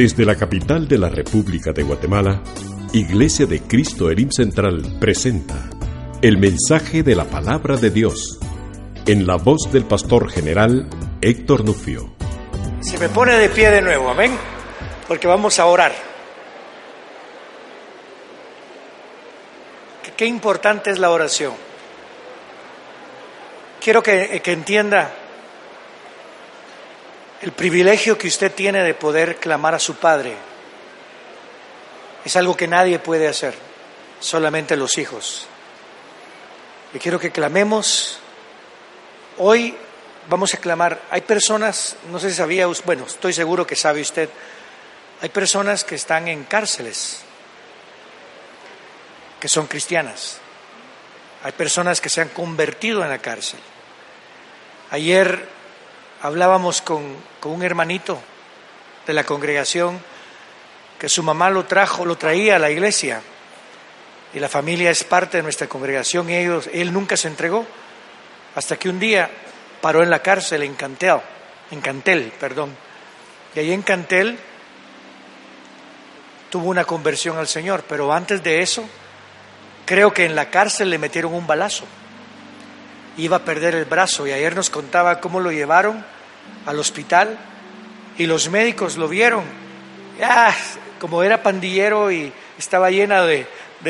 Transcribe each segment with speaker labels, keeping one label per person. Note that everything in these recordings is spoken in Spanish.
Speaker 1: Desde la capital de la República de Guatemala, Iglesia de Cristo Elim Central presenta el mensaje de la palabra de Dios en la voz del pastor general Héctor Nufio.
Speaker 2: Se me pone de pie de nuevo, amén, porque vamos a orar. Qué importante es la oración. Quiero que, que entienda el privilegio que usted tiene de poder clamar a su Padre. Es algo que nadie puede hacer, solamente los hijos. Y quiero que clamemos. Hoy vamos a clamar. Hay personas, no sé si sabía, bueno, estoy seguro que sabe usted, hay personas que están en cárceles, que son cristianas. Hay personas que se han convertido en la cárcel. Ayer hablábamos con, con un hermanito de la congregación que su mamá lo trajo, lo traía a la iglesia. Y la familia es parte de nuestra congregación y ellos, él nunca se entregó. Hasta que un día paró en la cárcel en Cantel, en Cantel, perdón. Y ahí en Cantel tuvo una conversión al Señor, pero antes de eso creo que en la cárcel le metieron un balazo iba a perder el brazo y ayer nos contaba cómo lo llevaron al hospital y los médicos lo vieron. Ah, como era pandillero y estaba llena de,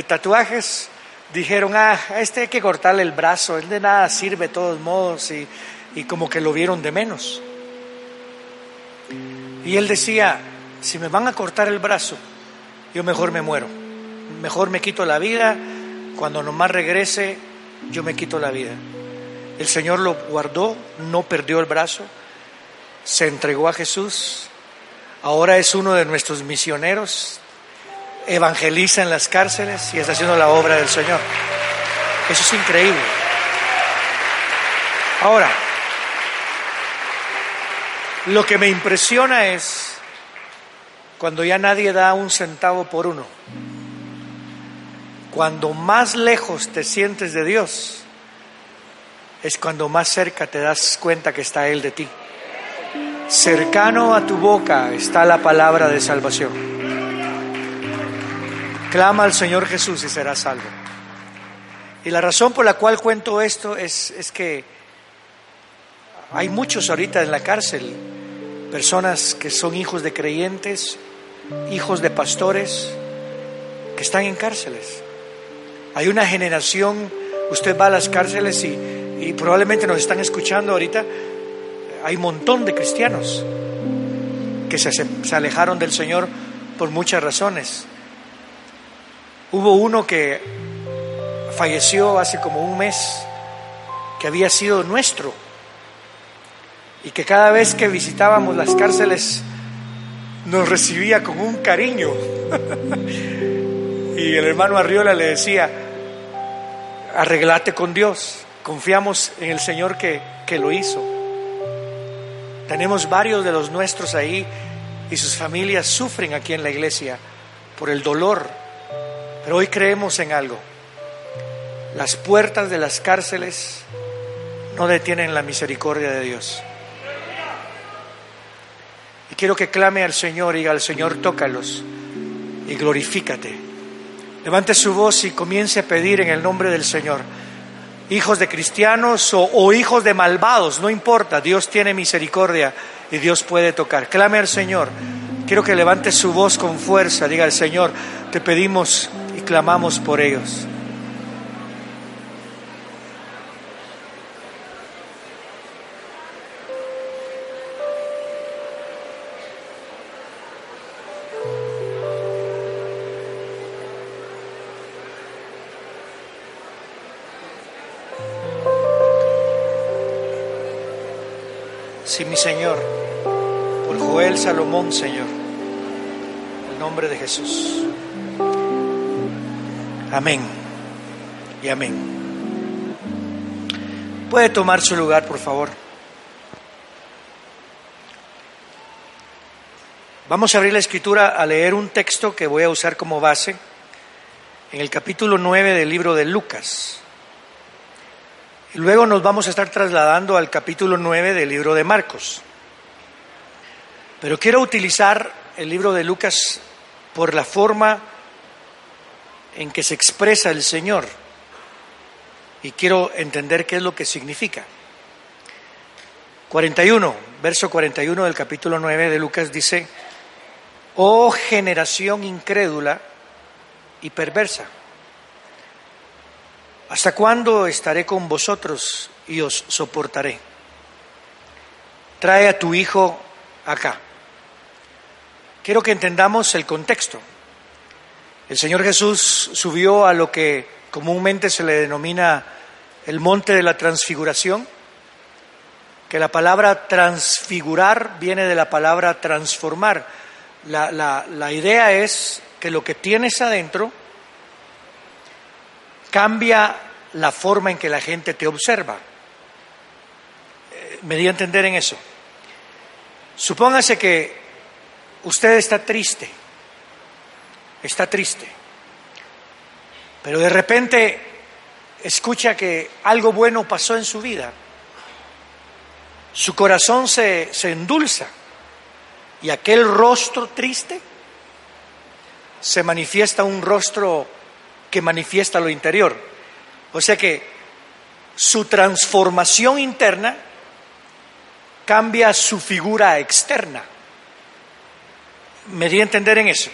Speaker 2: tatuajes, dijeron, ah, a este hay que cortarle el brazo, él de nada sirve de todos modos y, y como que lo vieron de menos. Y él decía, si me van a cortar el brazo, yo mejor me muero, mejor me quito la vida, cuando nomás regrese, yo me quito la vida. El Señor lo guardó, no perdió el brazo, se entregó a Jesús, ahora es uno de nuestros misioneros, evangeliza en las cárceles y está haciendo la obra del Señor. Eso es increíble. Ahora, lo que me impresiona es cuando ya nadie da un centavo por uno. Cuando más lejos te sientes de Dios, es cuando más cerca te das cuenta que está Él de ti. Cercano a tu boca está la palabra de salvación. Clama al Señor Jesús y serás salvo. Y la razón por la cual cuento esto es, es que hay muchos ahorita en la cárcel, personas que son hijos de creyentes, hijos de pastores, que están en cárceles. Hay una generación, usted va a las cárceles y y probablemente nos están escuchando ahorita, hay un montón de cristianos que se, se, alejaron del Señor por muchas razones. Hubo uno que falleció hace como un mes, que había sido nuestro, y que cada vez que visitábamos las cárceles nos recibía con un cariño. y el hermano Arriola le decía, arreglate con Dios. Confiamos en el Señor que, que lo hizo. Tenemos varios de los nuestros ahí y sus familias sufren aquí en la iglesia por el dolor. Pero hoy creemos en algo. Las puertas de las cárceles no detienen la misericordia de Dios. Y quiero que clame al Señor y diga al Señor, tócalos y glorifícate. Levante su voz y comience a pedir en el nombre del Señor hijos de cristianos o, hijos de malvados, no importa, Dios tiene misericordia y Dios puede tocar. Clame al Señor. Quiero que levante su voz con fuerza, diga al Señor, te pedimos y clamamos por ellos. Mi Señor, por Joel Salomón, Señor, en el nombre de Jesús. Amén y amén. Puede tomar su lugar, por favor. Vamos a abrir la escritura a leer un texto que voy a usar como base en el capítulo 9 del libro de Lucas. Luego nos vamos a estar trasladando al capítulo 9 del libro de Marcos. Pero quiero utilizar el libro de Lucas por la forma en que se expresa el Señor y quiero entender qué es lo que significa. 41, verso 41 del capítulo 9 de Lucas dice, oh generación incrédula y perversa, ¿hasta cuándo estaré con vosotros y os soportaré? Trae a tu hijo acá. Quiero que entendamos el contexto. El Señor Jesús subió a lo que comúnmente se le denomina el monte de la transfiguración, que la palabra transfigurar viene de la palabra transformar. La, la idea es que lo que tienes adentro cambia la forma en que la gente te observa. Eh, me di a entender en eso. Supóngase que usted está triste está triste, pero de repente escucha que algo bueno pasó en su vida, su corazón se, se endulza y aquel rostro triste se manifiesta un rostro que manifiesta lo interior. O sea que su transformación interna cambia su figura externa. Me di a entender en eso.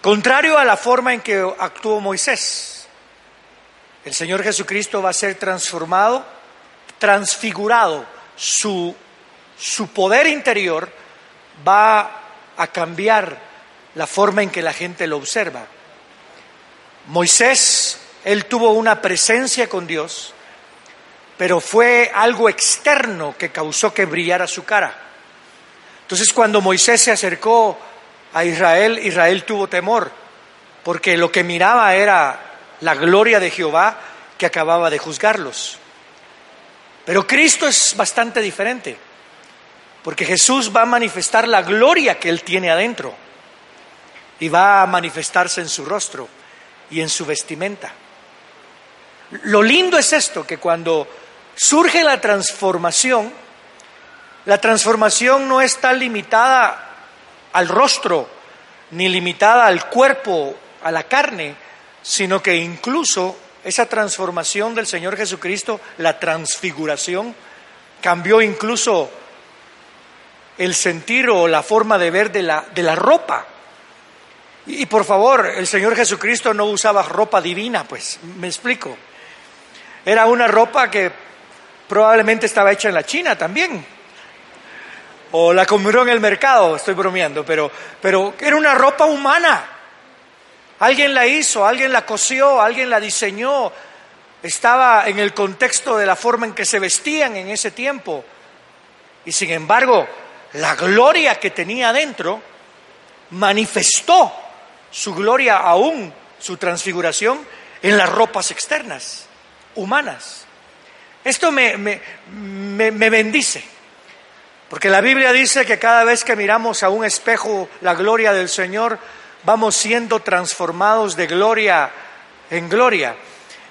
Speaker 2: Contrario a la forma en que actuó Moisés, el Señor Jesucristo va a ser transformado, transfigurado, su, su poder interior va a cambiar la forma en que la gente lo observa. Moisés, él tuvo una presencia con Dios, pero fue algo externo que causó que brillara su cara. Entonces cuando Moisés se acercó a Israel, Israel tuvo temor, porque lo que miraba era la gloria de Jehová que acababa de juzgarlos. Pero Cristo es bastante diferente, porque Jesús va a manifestar la gloria que Él tiene adentro y va a manifestarse en su rostro y en su vestimenta. Lo lindo es esto, que cuando surge la transformación, la transformación no está limitada al rostro, ni limitada al cuerpo, a la carne, sino que incluso esa transformación del Señor Jesucristo, la transfiguración, cambió incluso el sentir o la forma de ver de la, de la ropa. Y, por favor, el Señor Jesucristo no usaba ropa divina, pues, me explico. Era una ropa que probablemente estaba hecha en la China también o la compró en el mercado, estoy bromeando, pero, pero era una ropa humana. Alguien la hizo, alguien la cosió, alguien la diseñó. Estaba en el contexto de la forma en que se vestían en ese tiempo. Y sin embargo, la gloria que tenía adentro manifestó su gloria aún, su transfiguración, en las ropas externas, humanas. Esto me, me, me, me bendice. Porque la Biblia dice que cada vez que miramos a un espejo la gloria del Señor, vamos siendo transformados de gloria en gloria.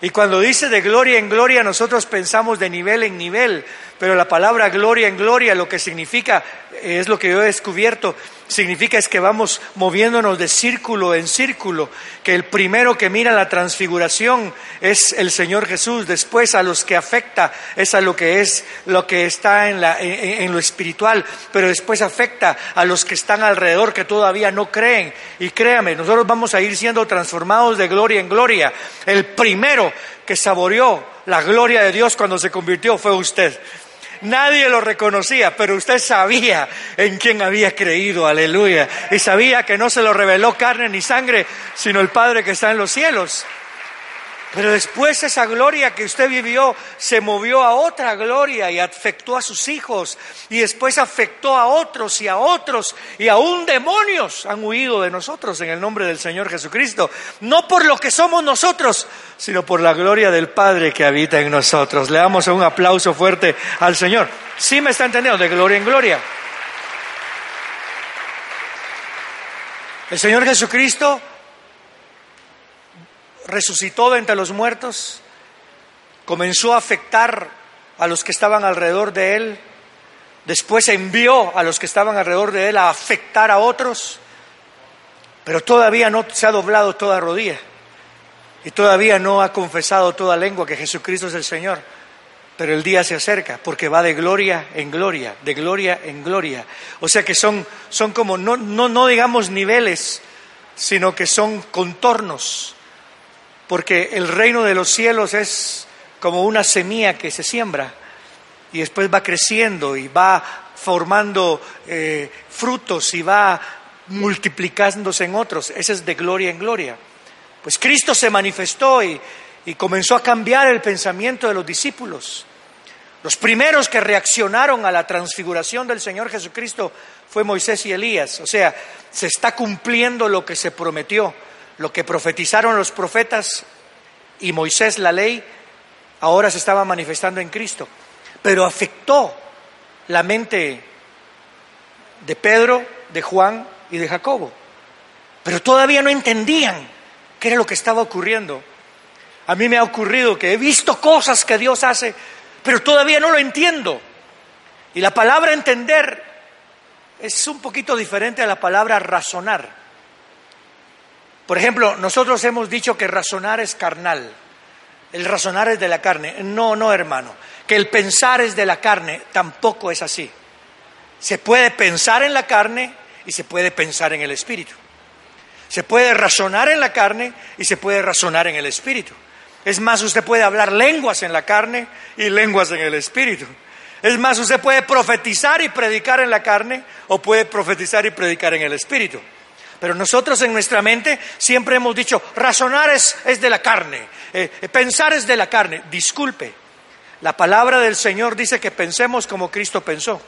Speaker 2: Y cuando dice de gloria en gloria, nosotros pensamos de nivel en nivel, pero la palabra gloria en gloria lo que significa, es lo que yo he descubierto, significa es que vamos moviéndonos de círculo en círculo, que el primero que mira la transfiguración es el Señor Jesús, después a los que afecta es a lo que es lo que está en, la, en, lo espiritual, pero después afecta a los que están alrededor que todavía no creen. Y créame, nosotros vamos a ir siendo transformados de gloria en gloria. El primero que saboreó la gloria de Dios cuando se convirtió fue usted. Nadie lo reconocía, pero usted sabía en quién había creído, aleluya. Y sabía que no se lo reveló carne ni sangre, sino el Padre que está en los cielos. Pero después esa gloria que usted vivió se movió a otra gloria y afectó a sus hijos y después afectó a otros y a otros y aún demonios han huido de nosotros en el nombre del Señor Jesucristo. No por lo que somos nosotros, sino por la gloria del Padre que habita en nosotros. Le damos un aplauso fuerte al Señor. ¿Sí me está entendiendo? De gloria en gloria. El Señor Jesucristo resucitó de entre los muertos, comenzó a afectar a los que estaban alrededor de él, Después envió a los que estaban alrededor de él a afectar a otros, pero todavía no se ha doblado toda rodilla y todavía no ha confesado toda lengua que Jesucristo es el Señor. Pero el día se acerca porque va de gloria en gloria, de gloria en gloria. O sea que son, son como, no, no, no digamos niveles, sino que son contornos. Porque el reino de los cielos es como una semilla que se siembra y después va creciendo y va formando eh, frutos y va multiplicándose en otros. Ese es de gloria en gloria. Pues Cristo se manifestó y, y comenzó a cambiar el pensamiento de los discípulos. Los primeros que reaccionaron a la transfiguración del Señor Jesucristo fue Moisés y Elías. O sea, se está cumpliendo lo que se prometió, lo que profetizaron los profetas y Moisés la ley, ahora se estaba manifestando en Cristo pero afectó la mente de Pedro, de Juan y de Jacobo. Pero todavía no entendían qué era lo que estaba ocurriendo. A mí me ha ocurrido que he visto cosas que Dios hace, pero todavía no lo entiendo. Y la palabra entender es un poquito diferente a la palabra razonar. Por ejemplo, nosotros hemos dicho que razonar es carnal. El razonar es de la carne. No, no, hermano que el pensar es de la carne, tampoco es así. Se puede pensar en la carne y se puede pensar en el espíritu. Se puede razonar en la carne y se puede razonar en el espíritu. Es más, usted puede hablar lenguas en la carne y lenguas en el espíritu. Es más, usted puede profetizar y predicar en la carne o puede profetizar y predicar en el espíritu. Pero nosotros en nuestra mente siempre hemos dicho, razonar es, de la carne, eh, pensar es de la carne. Disculpe, la palabra del Señor dice que pensemos como Cristo pensó.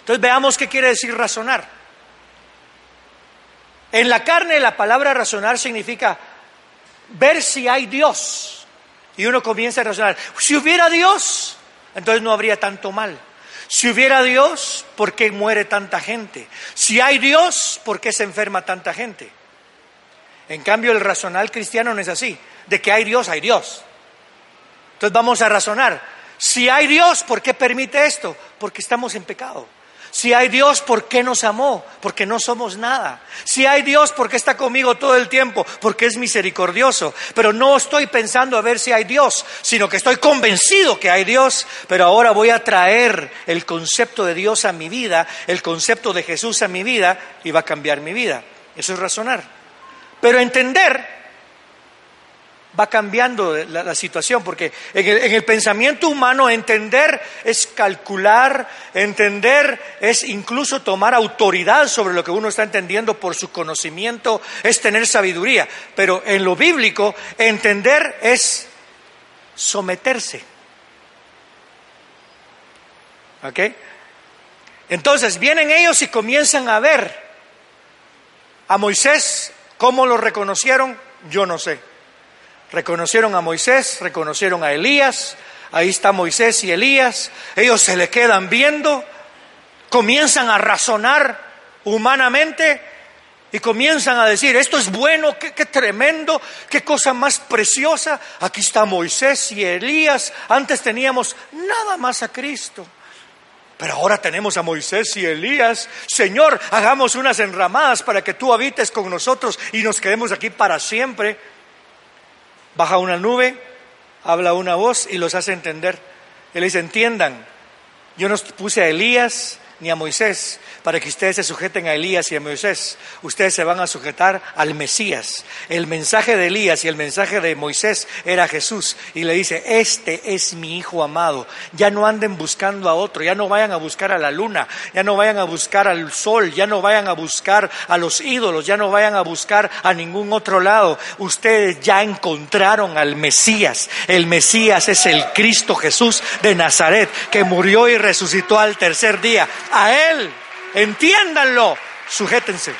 Speaker 2: Entonces veamos qué quiere decir razonar. En la carne la palabra razonar significa ver si hay Dios. Y uno comienza a razonar, si hubiera Dios, entonces no habría tanto mal. Si hubiera Dios, ¿por qué muere tanta gente? Si hay Dios, ¿por qué se enferma tanta gente? En cambio, el racional cristiano no es así. De que hay Dios, hay Dios. Entonces vamos a razonar. Si hay Dios, ¿por qué permite esto? Porque estamos en pecado. Si hay Dios, ¿por qué nos amó? Porque no somos nada. Si hay Dios, ¿por qué está conmigo todo el tiempo? Porque es misericordioso. Pero no estoy pensando a ver si hay Dios, sino que estoy convencido que hay Dios. Pero ahora voy a traer el concepto de Dios a mi vida, el concepto de Jesús a mi vida, y va a cambiar mi vida. Eso es razonar. Pero entender va cambiando la, situación, porque en el, pensamiento humano entender es calcular, entender es incluso tomar autoridad sobre lo que uno está entendiendo por su conocimiento, es tener sabiduría, pero en lo bíblico entender es someterse. ¿Ok? Entonces vienen ellos y comienzan a ver a Moisés, ¿cómo lo reconocieron? Yo no sé. Reconocieron a Moisés, reconocieron a Elías, ahí está Moisés y Elías, ellos se le quedan viendo, comienzan a razonar humanamente y comienzan a decir, esto es bueno, qué, tremendo, qué cosa más preciosa, aquí está Moisés y Elías, antes teníamos nada más a Cristo. Pero ahora tenemos a Moisés y Elías. Señor, hagamos unas enramadas para que tú habites con nosotros y nos quedemos aquí para siempre baja una nube, habla una voz y los hace entender. Él dice, entiendan, yo no puse a Elías ni a Moisés, para que ustedes se sujeten a Elías y a Moisés. Ustedes se van a sujetar al Mesías. El mensaje de Elías y el mensaje de Moisés era Jesús. Y le dice, este es mi Hijo amado. Ya no anden buscando a otro, ya no vayan a buscar a la luna, ya no vayan a buscar al sol, ya no vayan a buscar a los ídolos, ya no vayan a buscar a ningún otro lado. Ustedes ya encontraron al Mesías. El Mesías es el Cristo Jesús de Nazaret, que murió y resucitó al tercer día. A Él entiéndanlo, sujétense.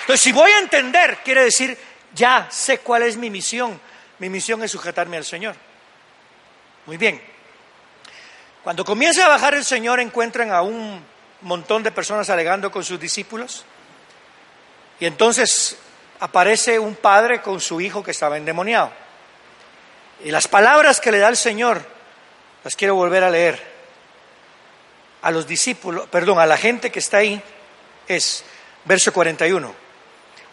Speaker 2: Entonces, si voy a entender, quiere decir, ya sé cuál es mi misión. Mi misión es sujetarme al Señor. Muy bien. Cuando comienza a bajar el Señor, encuentran a un montón de personas alegando con sus discípulos. Y entonces aparece un padre con su hijo que estaba endemoniado. Y las palabras que le da el Señor, las quiero volver a leer. A los discípulos, perdón, a la gente que está ahí es, verso 41.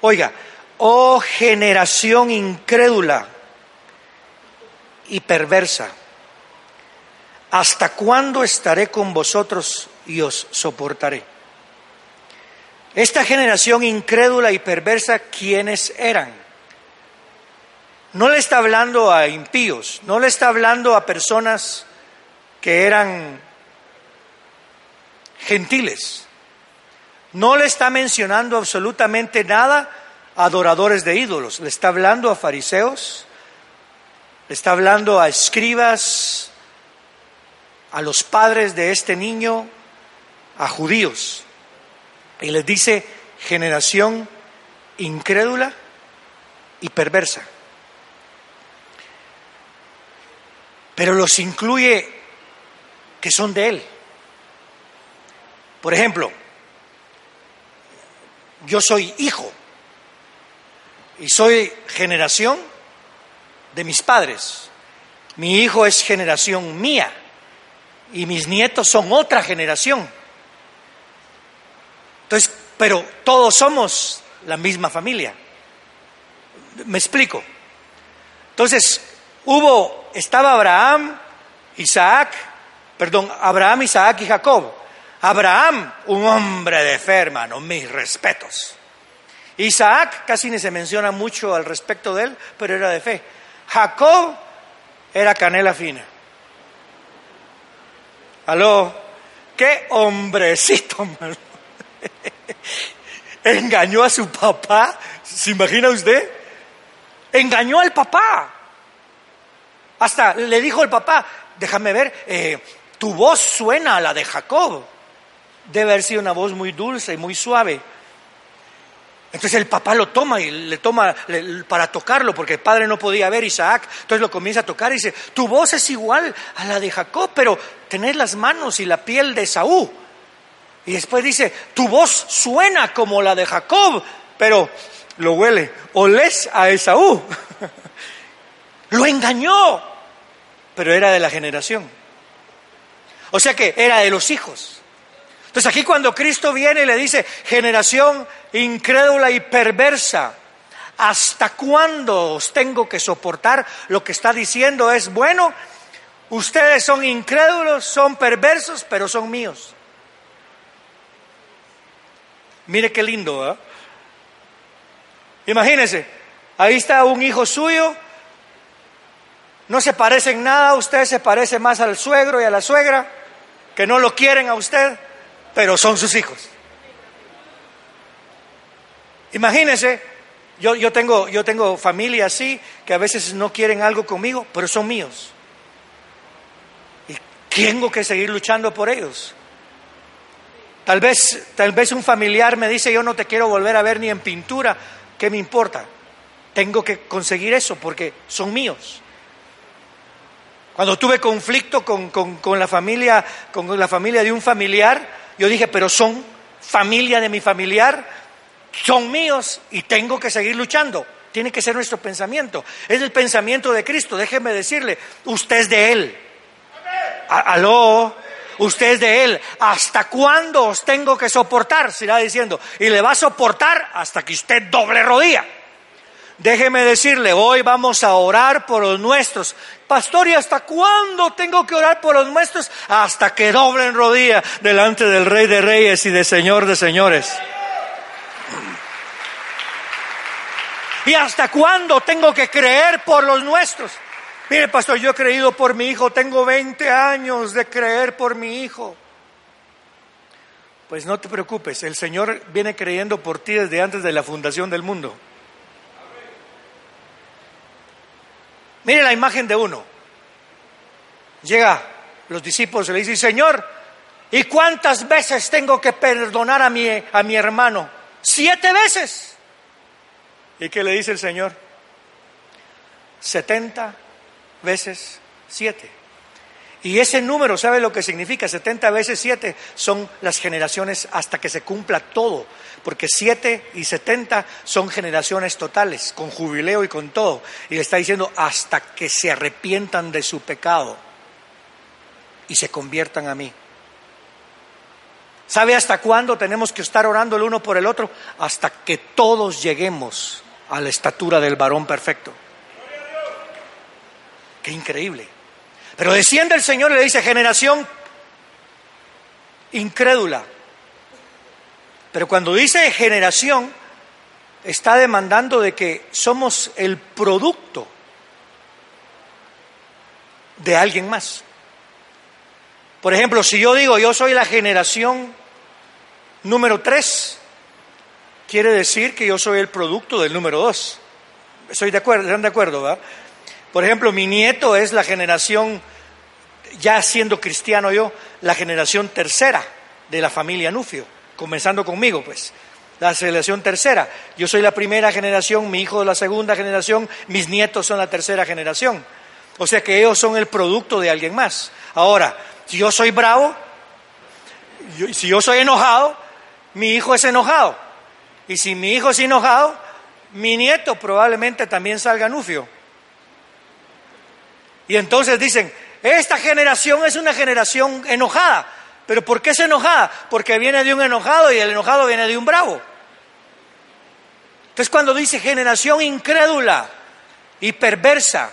Speaker 2: Oiga, oh generación incrédula y perversa, ¿hasta cuándo estaré con vosotros y os soportaré? Esta generación incrédula y perversa, ¿quiénes eran? No le está hablando a impíos, no le está hablando a personas que eran gentiles. No le está mencionando absolutamente nada a adoradores de ídolos, le está hablando a fariseos, le está hablando a escribas, a los padres de este niño, a judíos. Y les dice generación incrédula y perversa. Pero los incluye que son de Él. Por ejemplo, yo soy hijo y soy generación de mis padres. Mi hijo es generación mía y mis nietos son otra generación. Entonces, pero todos somos la misma familia. Me explico. Entonces, hubo, estaba Abraham, Isaac, perdón, Abraham, Isaac y Jacob. Abraham, un hombre de fe, hermano, mis respetos. Isaac casi ni se menciona mucho al respecto de él, pero era de fe. Jacob era canela fina. Aló, qué hombrecito, hermano. Engañó a su papá, ¿se imagina usted? Engañó al papá. Hasta le dijo al papá, déjame ver, eh, tu voz suena a la de Jacob debe haber sido una voz muy dulce y muy suave. Entonces el papá lo toma y le toma para tocarlo, porque el padre no podía ver Isaac. Entonces lo comienza a tocar y dice, tu voz es igual a la de Jacob, pero tenés las manos y la piel de Saúl. Y después dice, tu voz suena como la de Jacob, pero lo huele, olés a Esaú. lo engañó, pero era de la generación. O sea que era de los hijos. Entonces aquí cuando Cristo viene y le dice, generación incrédula y perversa, ¿hasta cuándo os tengo que soportar? Lo que está diciendo es, bueno, ustedes son incrédulos, son perversos, pero son míos. Mire qué lindo, ¿eh? Imagínense, ahí está un hijo suyo, no se parece en nada, usted se parece más al suegro y a la suegra, que no lo quieren a usted pero son sus hijos. Imagínense, yo, yo, tengo, yo tengo familia así, que a veces no quieren algo conmigo, pero son míos. Y tengo que seguir luchando por ellos. Tal vez, tal vez un familiar me dice, yo no te quiero volver a ver ni en pintura, ¿qué me importa? Tengo que conseguir eso porque son míos. Cuando tuve conflicto con, con, la familia, con la familia de un familiar, yo dije, pero son familia de mi familiar, son míos y tengo que seguir luchando. Tiene que ser nuestro pensamiento. Es el pensamiento de Cristo. Déjeme decirle, usted es de Él. Aló, usted es de Él. ¿Hasta cuándo os tengo que soportar? Se irá diciendo. Y le va a soportar hasta que usted doble rodilla. Déjeme decirle, hoy vamos a orar por los nuestros. Pastor, ¿y hasta cuándo tengo que orar por los nuestros? Hasta que doblen rodilla delante del Rey de Reyes y del Señor de Señores. ¿Y hasta cuándo tengo que creer por los nuestros? Mire, pastor, yo he creído por mi hijo, tengo 20 años de creer por mi hijo. Pues no te preocupes, el Señor viene creyendo por ti desde antes de la fundación del mundo. Mire la imagen de uno. Llega los discípulos y le dice, Señor, ¿y cuántas veces tengo que perdonar a mi, a mi hermano? Siete veces. ¿Y qué le dice el Señor? Setenta veces siete. Y ese número, ¿sabe lo que significa? 70 veces 7 son las generaciones hasta que se cumpla todo, porque 7 y 70 son generaciones totales, con jubileo y con todo. Y le está diciendo hasta que se arrepientan de su pecado y se conviertan a mí. ¿Sabe hasta cuándo tenemos que estar orando el uno por el otro? Hasta que todos lleguemos a la estatura del varón perfecto. Qué increíble. Pero desciende el Señor y le dice, generación incrédula. Pero cuando dice generación, está demandando de que somos el producto de alguien más. Por ejemplo, si yo digo yo soy la generación número tres, quiere decir que yo soy el producto del número dos. Estoy de acuerdo, ¿están de acuerdo? ¿verdad? Por ejemplo, mi nieto es la generación, ya siendo cristiano yo, la generación tercera de la familia Nufio, comenzando conmigo, pues. La generación tercera. Yo soy la primera generación, mi hijo es la segunda generación, mis nietos son la tercera generación. O sea que ellos son el producto de alguien más. Ahora, si yo soy bravo, si yo soy enojado, mi hijo es enojado. Y si mi hijo es enojado, mi nieto probablemente también salga nufio. Y entonces dicen, esta generación es una generación enojada. ¿Pero por qué es enojada? Porque viene de un enojado y el enojado viene de un bravo. Entonces cuando dice generación incrédula y perversa,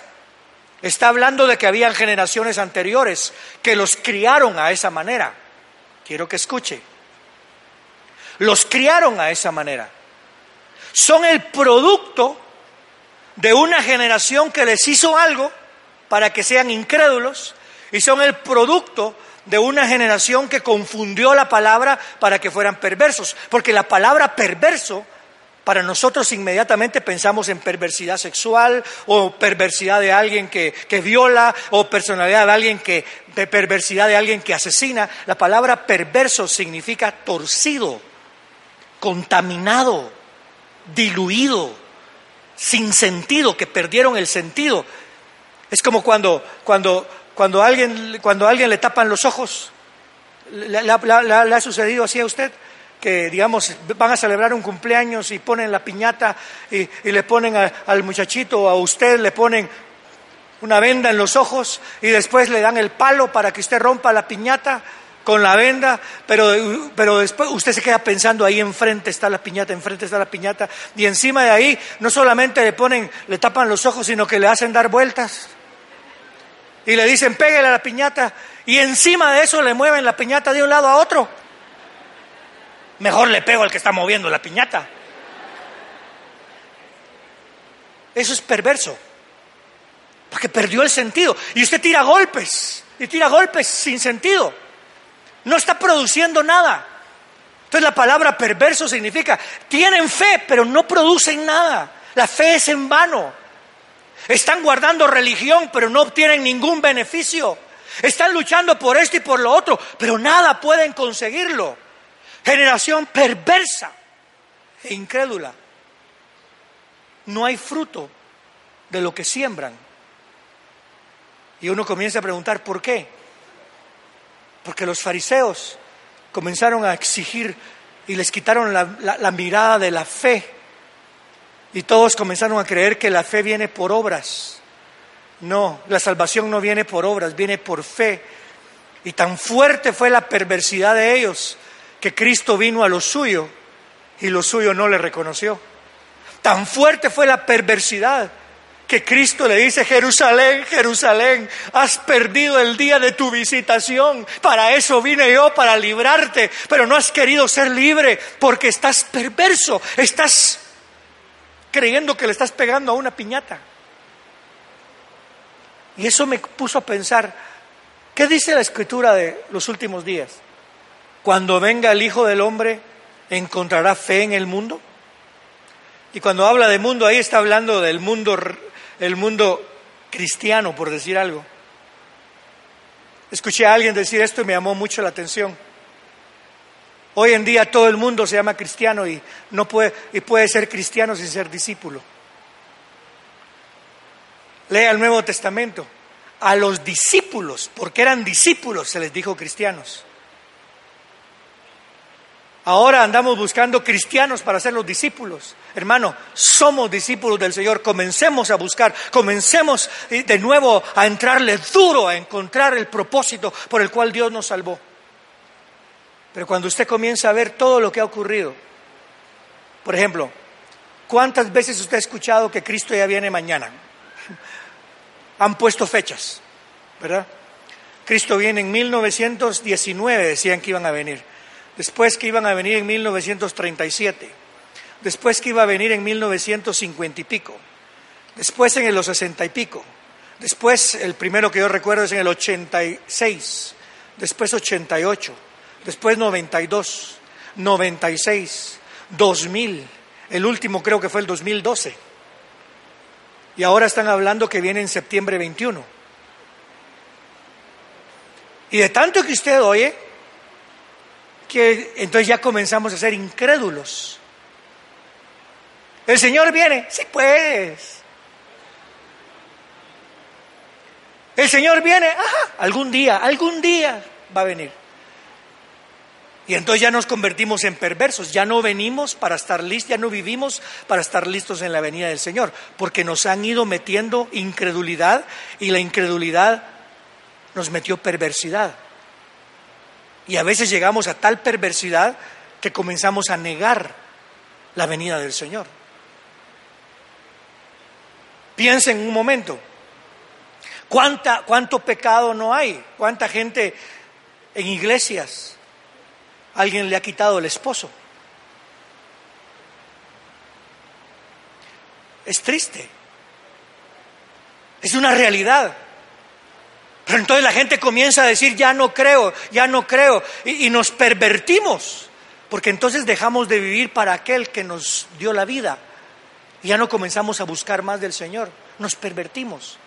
Speaker 2: Está hablando de que habían generaciones anteriores que los criaron a esa manera. Quiero que escuche. Los criaron a esa manera. Son el producto de una generación que les hizo algo para que sean incrédulos y son el producto de una generación que confundió la palabra para que fueran perversos. Porque la palabra perverso para nosotros inmediatamente pensamos en perversidad sexual o perversidad de alguien que, viola o personalidad de alguien que, de perversidad de alguien que asesina. La palabra perverso significa torcido, contaminado, diluido, sin sentido, que perdieron el sentido. Es como cuando, cuando, cuando, alguien, cuando a alguien le tapan los ojos. ¿Le ha sucedido así a usted? que, digamos, van a celebrar un cumpleaños y ponen la piñata y, le ponen al muchachito o a usted, le ponen una venda en los ojos y después le dan el palo para que usted rompa la piñata con la venda, pero, pero después usted se queda pensando ahí enfrente está la piñata, enfrente está la piñata, y encima de ahí no solamente le ponen, le tapan los ojos, sino que le hacen dar vueltas. Y le dicen, pégale a la piñata, y encima de eso le mueven la piñata de un lado a otro mejor le pego al que está moviendo la piñata. Eso es perverso, porque perdió el sentido. Y usted tira golpes, y tira golpes sin sentido. No está produciendo nada. Entonces la palabra perverso significa, tienen fe, pero no producen nada. La fe es en vano. Están guardando religión, pero no obtienen ningún beneficio. Están luchando por esto y por lo otro, pero nada pueden conseguirlo generación perversa e incrédula. No hay fruto de lo que siembran. Y uno comienza a preguntar, ¿por qué? Porque los fariseos comenzaron a exigir y les quitaron la, mirada de la fe. Y todos comenzaron a creer que la fe viene por obras. No, la salvación no viene por obras, viene por fe. Y tan fuerte fue la perversidad de ellos que Cristo vino a lo suyo y lo suyo no le reconoció. Tan fuerte fue la perversidad que Cristo le dice, Jerusalén, Jerusalén, has perdido el día de tu visitación. Para eso vine yo, para librarte, pero no has querido ser libre porque estás perverso, estás creyendo que le estás pegando a una piñata. Y eso me puso a pensar, ¿qué dice la escritura de los últimos días? Cuando venga el Hijo del Hombre, ¿encontrará fe en el mundo? Y cuando habla de mundo, ahí está hablando del mundo, el mundo cristiano, por decir algo. Escuché a alguien decir esto y me llamó mucho la atención. Hoy en día todo el mundo se llama cristiano y no puede y puede ser cristiano sin ser discípulo. Lea el Nuevo Testamento. A los discípulos, porque eran discípulos, se les dijo cristianos. Ahora andamos buscando cristianos para ser los discípulos. Hermano, somos discípulos del Señor. Comencemos a buscar, comencemos de nuevo a entrarle duro, a encontrar el propósito por el cual Dios nos salvó. Pero cuando usted comienza a ver todo lo que ha ocurrido, por ejemplo, ¿cuántas veces usted ha escuchado que Cristo ya viene mañana? Han puesto fechas, ¿verdad? Cristo viene en 1919, decían que iban a venir. Después que iban a venir en 1937. Después que iba a venir en 1950 y pico. Después en los 60 y pico. Después, el primero que yo recuerdo es en el 86. Después 88 después 92, 96, 2000, el último creo que fue el 2012. Y ahora están hablando que viene en septiembre 21. Y de tanto que usted oye, que entonces ya comenzamos a ser incrédulos. El Señor viene, sí pues. El Señor viene, ajá, algún día, algún día va a venir. Y entonces ya nos convertimos en perversos, ya no venimos para estar listos, ya no vivimos para estar listos en la venida del Señor, porque nos han ido metiendo incredulidad y la incredulidad nos metió perversidad. Y a veces llegamos a tal perversidad que comenzamos a negar la venida del Señor. Piensen un momento, ¿cuánta, ¿cuánto pecado no hay? ¿Cuánta gente en iglesias alguien le ha quitado el esposo. Es triste. Es una realidad. Pero entonces la gente comienza a decir, ya no creo, ya no creo, y, nos pervertimos, porque entonces dejamos de vivir para aquel que nos dio la vida, y ya no comenzamos a buscar más del Señor, nos pervertimos.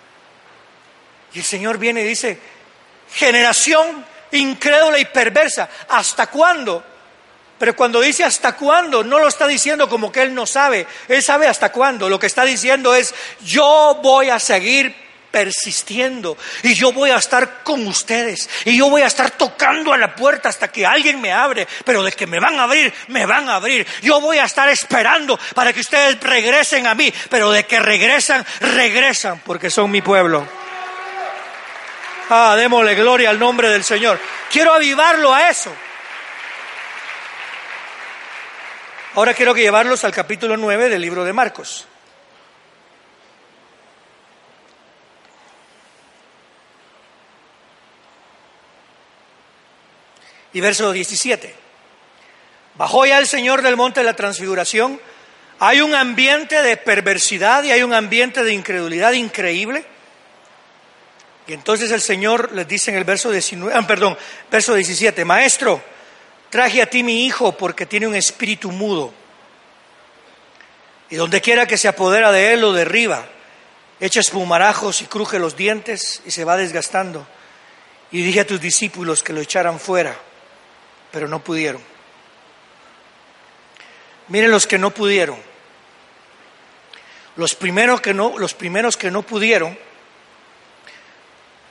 Speaker 2: Y el Señor viene y dice, generación incrédula y perversa. ¿Hasta cuándo? Pero cuando dice hasta cuándo, no lo está diciendo como que Él no sabe. Él sabe hasta cuándo. Lo que está diciendo es, yo voy a seguir persistiendo y yo voy a estar con ustedes y yo voy a estar tocando a la puerta hasta que alguien me abre, pero de que me van a abrir, me van a abrir. Yo voy a estar esperando para que ustedes regresen a mí, pero de que regresan, regresan porque son mi pueblo. Ah, démosle gloria al nombre del Señor. Quiero avivarlo a eso. Ahora quiero llevarlos al capítulo 9 del libro de Marcos. Y verso 17. Bajó ya el Señor del monte de la transfiguración. Hay un ambiente de perversidad y hay un ambiente de incredulidad increíble. Y entonces el Señor les dice en el verso 19, ah, perdón, verso 17, Maestro, traje a ti mi hijo porque tiene un espíritu mudo. Y donde quiera que se apodera de él lo derriba, echa espumarajos y cruje los dientes y se va desgastando. Y dije a tus discípulos que lo echaran fuera, pero no pudieron. Miren los que no pudieron. Los primeros que no, los primeros que no pudieron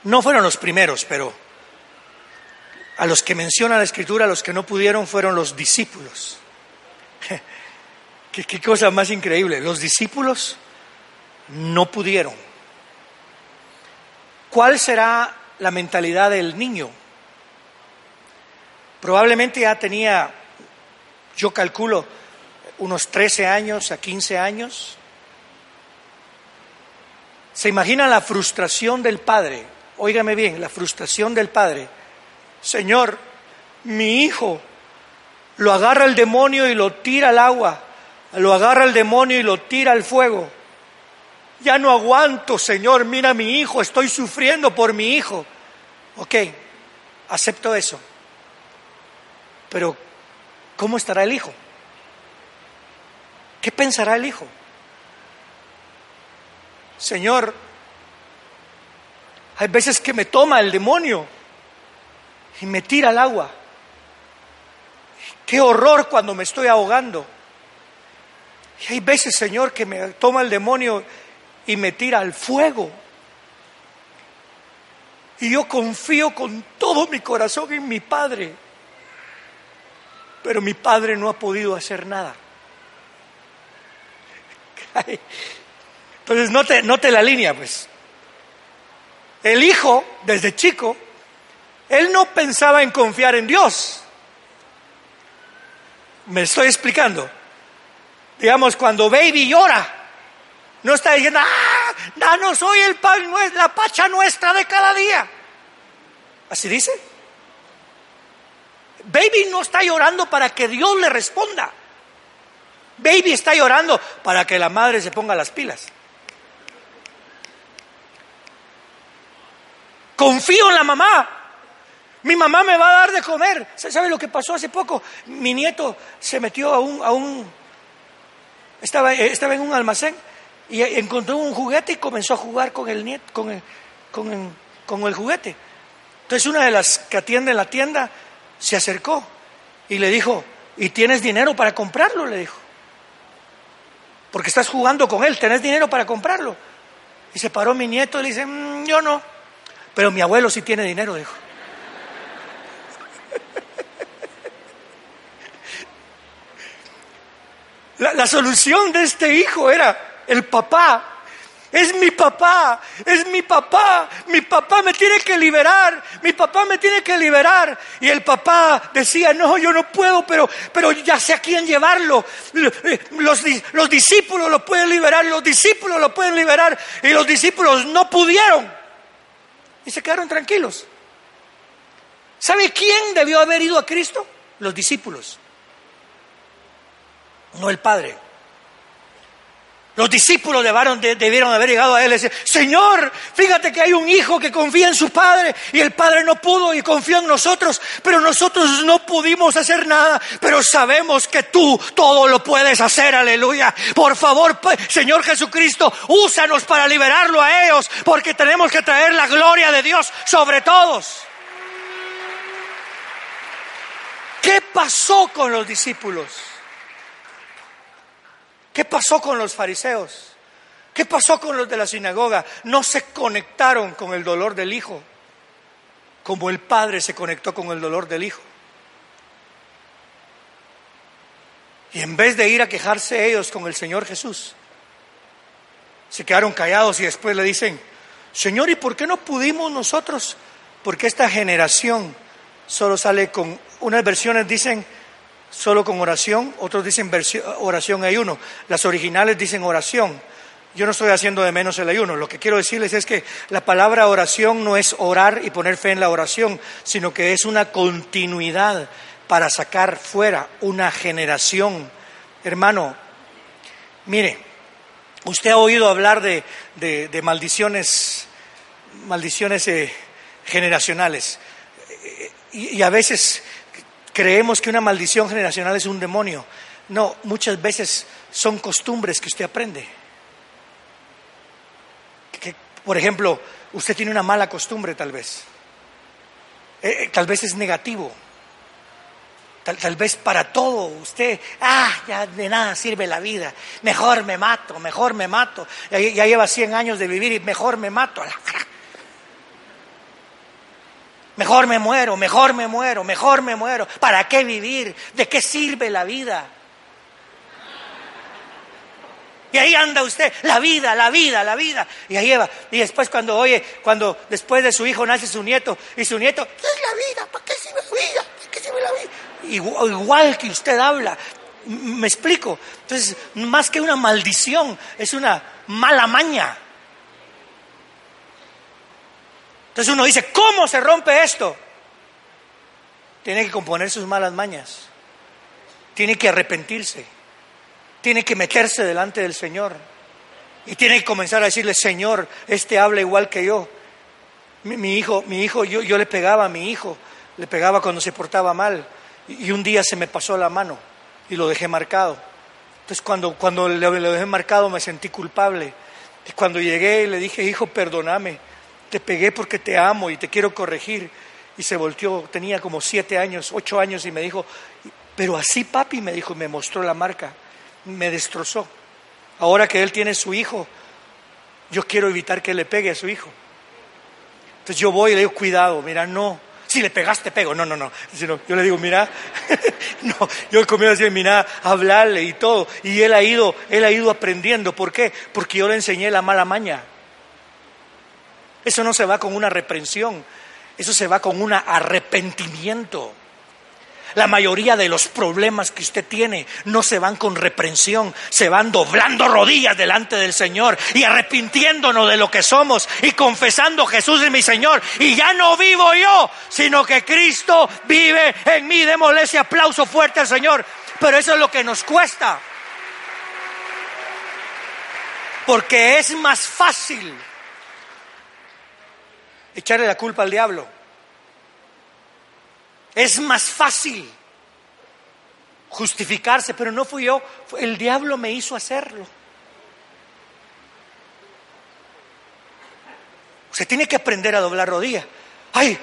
Speaker 2: no fueron los primeros, pero a los que menciona la escritura, los que no pudieron fueron los discípulos. ¿Qué, qué cosa más increíble. Los discípulos no pudieron. ¿Cuál será la mentalidad del niño? Probablemente ya tenía, yo calculo, unos 13 años a 15 años. ¿Se imagina la frustración del padre? Óigame bien, la frustración del padre. Señor, mi hijo lo agarra el demonio y lo tira al agua, lo agarra el demonio y lo tira al fuego. Ya no aguanto, Señor, mira a mi hijo, estoy sufriendo por mi hijo. Ok, acepto eso. Pero, ¿cómo estará el hijo? ¿Qué pensará el hijo? Señor, hay veces que me toma el demonio y me tira al agua. Qué horror cuando me estoy ahogando. Y hay veces, Señor, que me toma el demonio y me tira al fuego. Y yo confío con todo mi corazón en mi Padre. Pero mi Padre no ha podido hacer nada. Entonces, note, la línea, pues. El hijo, desde chico, él no pensaba en confiar en Dios. Me estoy explicando. Digamos, cuando baby llora, no está diciendo, ah, danos hoy el pan, la pacha nuestra de cada día. ¿Así dice? Baby no está llorando para que Dios le responda. Baby está llorando para que la madre se ponga las pilas. Confío en la mamá. Mi mamá me va a dar de comer. ¿Sabe lo que pasó hace poco? Mi nieto se metió a un... A un estaba, estaba en un almacén y encontró un juguete y comenzó a jugar con el, nieto, con el, con el, con el juguete. Entonces una de las que atiende en la tienda se acercó y le dijo, ¿y tienes dinero para comprarlo? Le dijo. Porque estás jugando con él, ¿tenés dinero para comprarlo? Y se paró mi nieto y le dice, mm, yo no. Pero mi abuelo sí tiene dinero, dijo. La, solución de este hijo era el papá es mi papá, es mi papá, mi papá me tiene que liberar, mi papá me tiene que liberar. Y el papá decía, no, yo no puedo, pero, pero ya sé a quién llevarlo. Los, los discípulos lo pueden liberar, los discípulos lo pueden liberar. Y los discípulos no pudieron. Y se quedaron tranquilos. ¿Sabe quién debió haber ido a Cristo? Los discípulos, no el Padre. Los discípulos debieron, haber llegado a él y decir, Señor, fíjate que hay un hijo que confía en su padre y el padre no pudo y confió en nosotros, pero nosotros no pudimos hacer nada, pero sabemos que tú todo lo puedes hacer, aleluya. Por favor, Señor Jesucristo, úsanos para liberarlo a ellos, porque tenemos que traer la gloria de Dios sobre todos. ¿Qué pasó con los discípulos? ¿Qué pasó con los fariseos? ¿Qué pasó con los de la sinagoga? No se conectaron con el dolor del Hijo, como el Padre se conectó con el dolor del Hijo. Y en vez de ir a quejarse ellos con el Señor Jesús, se quedaron callados y después le dicen, Señor, ¿y por qué no pudimos nosotros? Porque esta generación solo sale con, unas versiones dicen, solo con oración, otros dicen oración ayuno. Las originales dicen oración. Yo no estoy haciendo de menos el ayuno. Lo que quiero decirles es que la palabra oración no es orar y poner fe en la oración, sino que es una continuidad para sacar fuera una generación. Hermano, mire, usted ha oído hablar de, maldiciones, maldiciones eh, generacionales. y a veces Creemos que una maldición generacional es un demonio. No, muchas veces son costumbres que usted aprende. Por ejemplo, usted tiene una mala costumbre tal vez. Eh, eh, tal vez es negativo. Tal, vez para todo usted, ah, ya de nada sirve la vida. Mejor me mato, mejor me mato. Ya, ya lleva 100 años de vivir y mejor me mato. Mejor me muero, mejor me muero, mejor me muero. ¿Para qué vivir? ¿De qué sirve la vida? Y ahí anda usted, la vida, la vida, la vida. Y ahí va. Y después cuando oye, cuando después de su hijo nace su nieto, y su nieto, ¿qué es la vida? ¿Para qué sirve la vida? ¿Para qué sirve la vida? Igual, igual que usted habla. ¿Me explico? Entonces, más que una maldición, es una mala maña. Entonces uno dice, ¿cómo se rompe esto? Tiene que componer sus malas mañas. Tiene que arrepentirse. Tiene que meterse delante del Señor. Y tiene que comenzar a decirle, Señor, este habla igual que yo. Mi, hijo, mi hijo, yo, yo, le pegaba a mi hijo, le pegaba cuando se portaba mal. Y, un día se me pasó la mano y lo dejé marcado. Entonces cuando, cuando lo dejé marcado me sentí culpable. Y cuando llegué le dije, hijo, perdóname te pegué porque te amo y te quiero corregir. Y se volteó, tenía como siete años, ocho años y me dijo, pero así papi, me dijo, me mostró la marca, me destrozó. Ahora que él tiene su hijo, yo quiero evitar que le pegue a su hijo. Entonces yo voy y le digo, cuidado, mira, no, si le pegaste, pego. No, no, no. yo le digo, mira, no, yo comienzo a decir, mira, hablarle y todo. Y él ha ido, él ha ido aprendiendo. ¿Por qué? Porque yo le enseñé la mala maña. Eso no se va con una reprensión, eso se va con un arrepentimiento. La mayoría de los problemas que usted tiene no se van con reprensión, se van doblando rodillas delante del Señor y arrepintiéndonos de lo que somos y confesando Jesús es mi Señor. Y ya no vivo yo, sino que Cristo vive en mí. Démosle ese aplauso fuerte al Señor. Pero eso es lo que nos cuesta. Porque es más fácil echarle la culpa al diablo. Es más fácil justificarse, pero no fui yo, el diablo me hizo hacerlo. Usted tiene que aprender a doblar rodillas. Ay,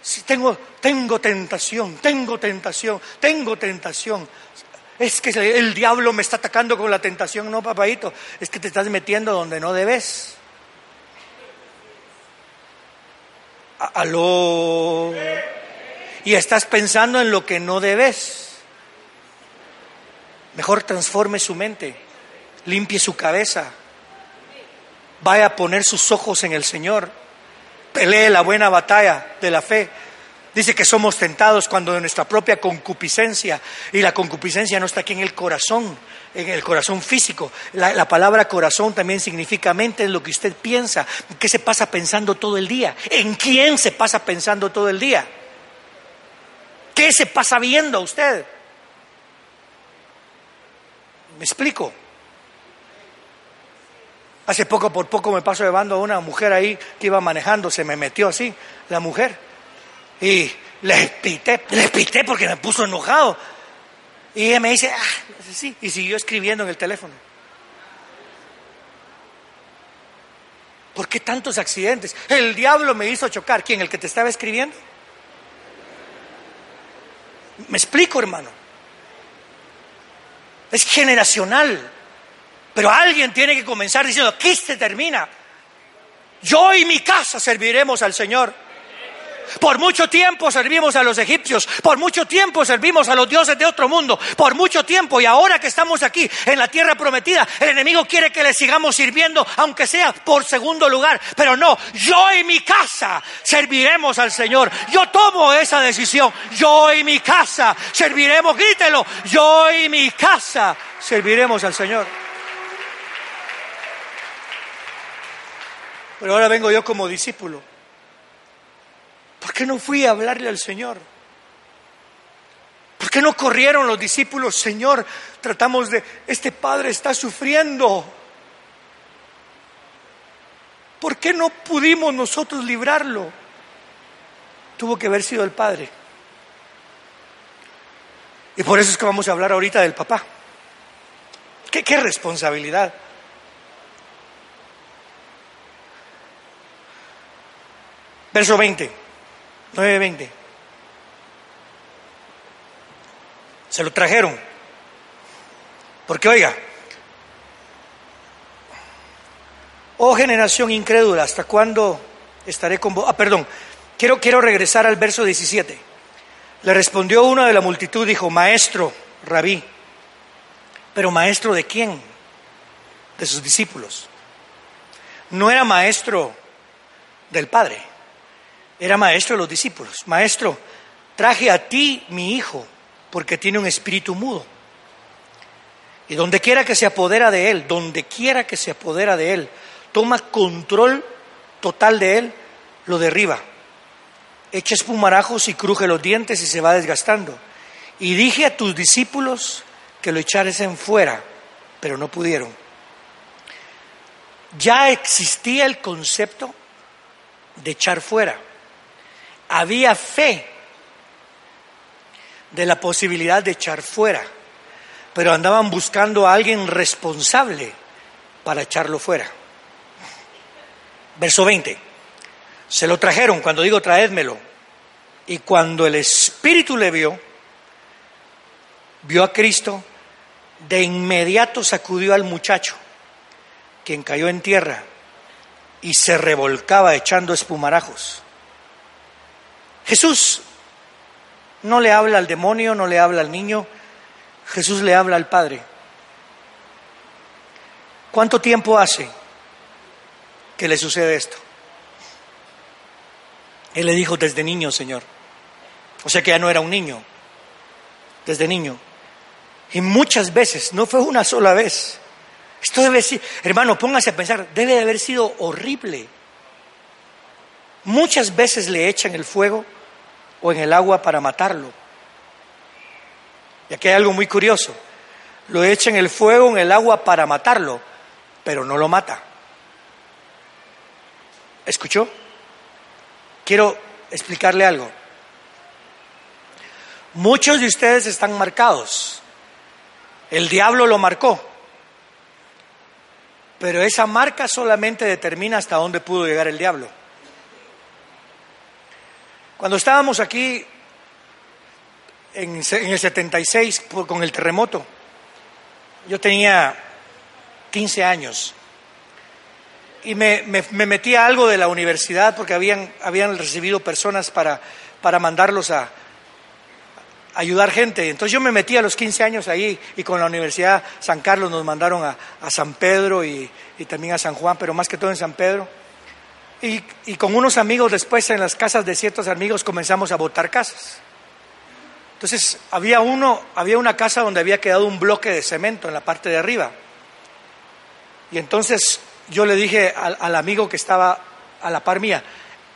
Speaker 2: si tengo, tengo tentación, tengo tentación, tengo tentación. Es que el diablo me está atacando con la tentación. No, papadito, es que te estás metiendo donde no debes. Aló. Y estás pensando en lo que no debes. Mejor transforme su mente, limpie su cabeza, vaya a poner sus ojos en el Señor, pelee la buena batalla de la fe. Dice que somos tentados cuando de nuestra propia concupiscencia, y la concupiscencia no está aquí en el corazón, en el corazón físico. La, palabra corazón también significa mente, es lo que usted piensa. ¿Qué se pasa pensando todo el día? ¿En quién se pasa pensando todo el día? ¿Qué se pasa viendo usted? ¿Me explico? Hace poco por poco me paso llevando a una mujer ahí que iba manejando, se me metió así, la mujer. Y le pité, le pité porque me puso enojado. Y ella me dice, ah, sí, y siguió escribiendo en el teléfono. ¿Por qué tantos accidentes? El diablo me hizo chocar. ¿Quién? ¿El que te estaba escribiendo? Me explico, hermano. Es generacional. Pero alguien tiene que comenzar diciendo, aquí se termina. Yo y mi casa serviremos al Señor. Por mucho tiempo servimos a los egipcios, por mucho tiempo servimos a los dioses de otro mundo, por mucho tiempo y ahora que estamos aquí en la tierra prometida, el enemigo quiere que le sigamos sirviendo, aunque sea por segundo lugar, pero no, yo y mi casa serviremos al Señor. Yo tomo esa decisión, yo y mi casa serviremos, grítelo, yo y mi casa serviremos al Señor. Pero ahora vengo yo como discípulo. ¿Por qué no fui a hablarle al Señor? ¿Por qué no corrieron los discípulos? Señor, tratamos de, este padre está sufriendo. ¿Por qué no pudimos nosotros librarlo? Tuvo que haber sido el padre. Y por eso es que vamos a hablar ahorita del papá. ¿Qué, qué responsabilidad? Verso 20. 9.20. Se lo trajeron. Porque oiga, oh generación incrédula, ¿hasta cuándo estaré con vos? Ah, perdón, quiero, quiero regresar al verso 17. Le respondió uno de la multitud, dijo, maestro, rabí. Pero maestro de quién? De sus discípulos. No era maestro del Padre era maestro de los discípulos. Maestro, traje a ti mi hijo, porque tiene un espíritu mudo. Y donde quiera que se apodera de él, donde quiera que se apodera de él, toma control total de él, lo derriba. Echa espumarajos y cruje los dientes y se va desgastando. Y dije a tus discípulos que lo echaren fuera, pero no pudieron. Ya existía el concepto de echar fuera había fe de la posibilidad de echar fuera, pero andaban buscando a alguien responsable para echarlo fuera. Verso 20. Se lo trajeron, cuando digo traédmelo, y cuando el Espíritu le vio, vio a Cristo, de inmediato sacudió al muchacho, quien cayó en tierra y se revolcaba echando espumarajos. Jesús no le habla al demonio, no le habla al niño, Jesús le habla al Padre. ¿Cuánto tiempo hace que le sucede esto? Él le dijo desde niño, Señor. O sea que ya no era un niño. desde niño. Y muchas veces, no fue una sola vez. Esto debe ser, hermano, póngase a pensar, debe de haber sido horrible. Muchas veces le echan el fuego o en el agua para matarlo. Y aquí hay algo muy curioso. Lo echan el fuego en el agua para matarlo, pero no lo mata. ¿Escuchó? Quiero explicarle algo. Muchos de ustedes están marcados. El diablo lo marcó. Pero esa marca solamente determina hasta dónde pudo llegar el diablo. Cuando estábamos aquí en, el 76 con el terremoto, yo tenía 15 años y me, metí a algo de la universidad porque habían, habían recibido personas para, para mandarlos a, ayudar gente. Entonces yo me metí a los 15 años ahí y con la Universidad San Carlos nos mandaron a, San Pedro y, también a San Juan, pero más que todo en San Pedro. Y, y, con unos amigos después en las casas de ciertos amigos comenzamos a botar casas. Entonces había uno, había una casa donde había quedado un bloque de cemento en la parte de arriba. Y entonces yo le dije al, al amigo que estaba a la par mía,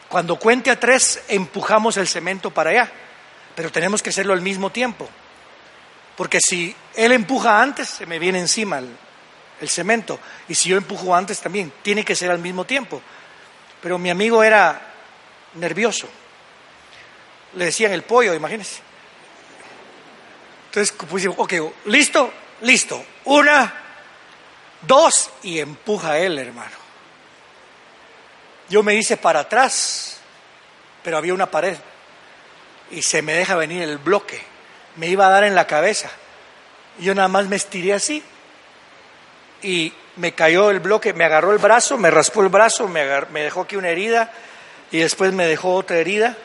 Speaker 2: cuando cuente a tres empujamos el cemento para allá pero tenemos que hacerlo al mismo tiempo. Porque si él empuja antes, se me viene encima el, cemento. Y si yo empujo antes también, tiene que ser al mismo tiempo. Pero mi amigo era nervioso. Le decían el pollo, imagínense. Entonces, pues, ok, listo, listo. Una, dos, y empuja él, hermano. Yo me hice para atrás, pero había una pared y se me deja venir el bloque. Me iba a dar en la cabeza. Yo nada más me estiré así y me cayó el bloque, me agarró el brazo, me raspó el brazo, me, me dejó aquí una herida y después me dejó otra herida